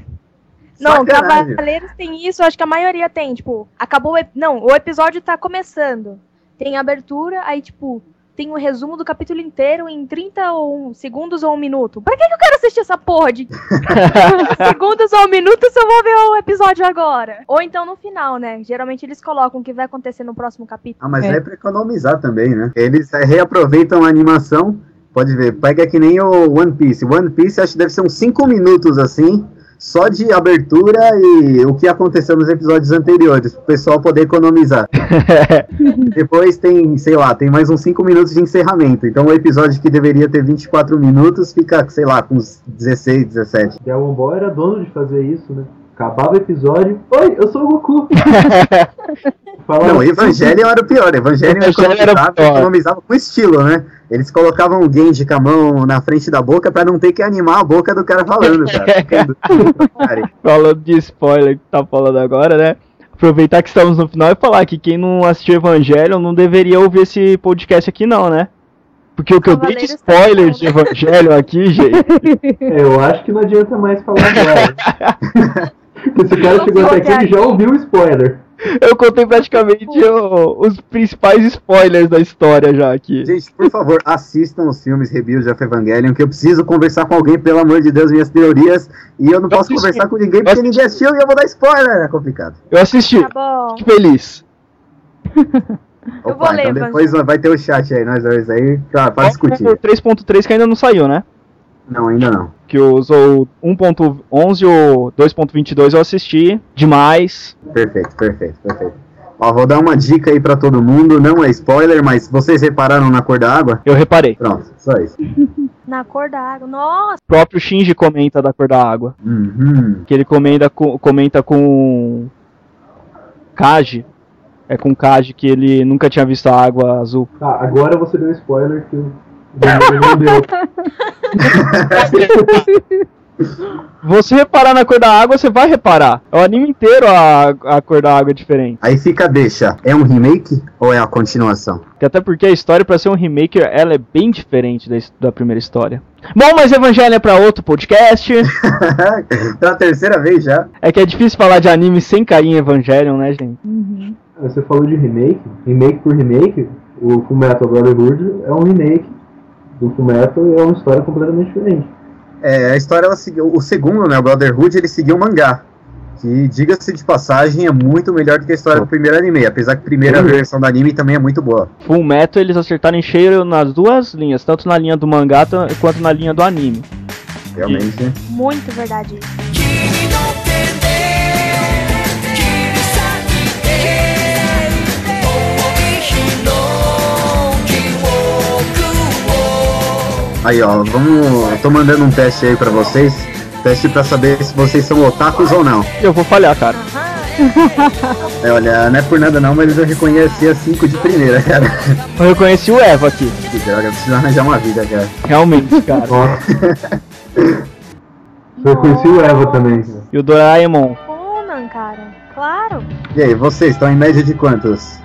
Não,
Sacanagem.
Cavaleiros tem isso, acho que a maioria tem. Tipo, acabou o. Não, o episódio tá começando. Tem abertura, aí, tipo, tem o resumo do capítulo inteiro em 30 ou um, segundos ou um minuto. Pra que, que eu quero assistir essa porra de segundos ou um minuto se eu vou ver o episódio agora? Ou então no final, né? Geralmente eles colocam o que vai acontecer no próximo capítulo.
Ah, mas
É.
é pra economizar também, né? Eles é, reaproveitam a animação. Pode ver, pega que nem o One Piece. One Piece acho que deve ser uns 5 minutos assim, só de abertura e o que aconteceu nos episódios anteriores, pro pessoal poder economizar. Depois tem, sei lá, tem mais uns 5 minutos de encerramento. Então o episódio que deveria ter 24 minutos fica, sei lá, com uns 16, 17.
Dragon Ball era dono de fazer isso, né? Acabava o episódio. Oi, eu sou o Goku. Falava
Não, Evangelho era o pior. Evangelho
Evangelho era o
economizava,
pior.
economizava com estilo, né? Eles colocavam o Genji com a mão na frente da boca pra não ter que animar a boca do cara falando, cara.
Falando de spoiler que tá falando agora, né? Aproveitar que estamos no final e falar que quem não assistiu Evangelho não deveria ouvir esse podcast aqui não, né? Porque o que eu dei de spoiler de Evangelho aqui, gente.
É, eu acho que não adianta mais falar agora. Porque se o cara chegou até aqui, ele já ouviu o spoiler.
Eu contei praticamente o- os principais spoilers da história já aqui.
Gente, por favor, assistam os filmes Reviews of Evangelion, que eu preciso conversar com alguém, pelo amor de Deus, minhas teorias. E eu não posso
assisti.
conversar com ninguém porque
Eu
ninguém assistiu e eu vou dar spoiler. É complicado.
Eu assisti,
Tá bom.
fiquei feliz.
Eu vou ler,
então depois vai ter o chat aí, nós dois aí, pra, pra discutir.
O 3.3 que ainda não saiu, né?
Não, ainda não.
Que usou o 1.11 ou 2.22 eu assisti demais.
Perfeito, perfeito, perfeito. Ó, vou dar uma dica aí pra todo mundo, não é spoiler, mas vocês repararam na cor da água?
Eu reparei.
Pronto, só isso.
Na cor da água. Nossa,
O próprio Shinji comenta da cor da água.
Uhum.
Que ele comenta com, comenta com Kaji. É com Kaji que ele nunca tinha visto a água azul.
Tá, agora você deu spoiler que o Daniel não deu.
Você reparar na cor da água, você vai reparar. É o anime inteiro a, a cor da água é diferente.
Aí fica a deixa. É um remake ou é a continuação?
Que até porque a história, pra ser um remake, ela é bem diferente da, da primeira história. Bom, mas Evangelho é pra outro podcast.
Pela terceira vez já.
É que é difícil falar de anime sem cair em Evangelion, né, gente?
Uhum.
Você falou de remake, remake por remake, o Fullmetal Brotherhood é um remake do Fullmetal e é uma história completamente diferente.
É, a história, ela seguiu, o segundo, né, o Brotherhood, ele seguiu o mangá. Que, diga-se de passagem, é muito melhor do que a história do primeiro anime. Apesar que a primeira
Uhum.
versão do anime também é muito boa.
Full Metal eles acertaram em cheio nas duas linhas, tanto na linha do mangá quanto na linha do anime.
Realmente.
muito verdade
Aí, ó, vamos. Eu tô mandando um teste aí pra vocês. Teste pra saber se vocês são otakus ou não.
Eu vou falhar, cara.
É, olha, não é por nada não, mas eu reconheci a 5 de primeira, cara.
Eu reconheci o Eva aqui.
Que droga, eu preciso arranjar uma vida, cara.
Realmente, cara.
Eu conheci o Eva também.
E o Doraemon.
Conan, cara. Claro.
E aí, vocês estão em média de quantos?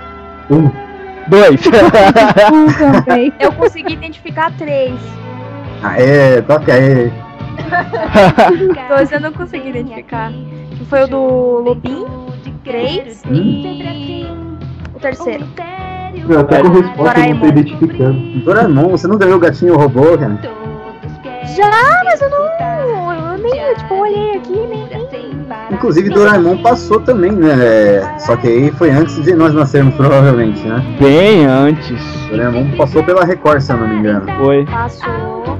Um.
Dois.
Um também.
Eu consegui identificar três.
Aê, toca aí.
Dois eu não consegui identificar. Que foi o do Lupin, três e o terceiro.
Meu, até com resposta eu não
Doraemon.
tô identificando.
Doraemon, você não ganhou o gatinho robô, cara?
Já, mas eu não. Eu nem, eu, tipo, olhei aqui, nem.
Inclusive, Doraemon passou também, né? É, Só que aí foi antes de nós nascermos, provavelmente, né?
Bem antes.
Doraemon passou pela Record, se eu não me engano.
Foi.
Passou.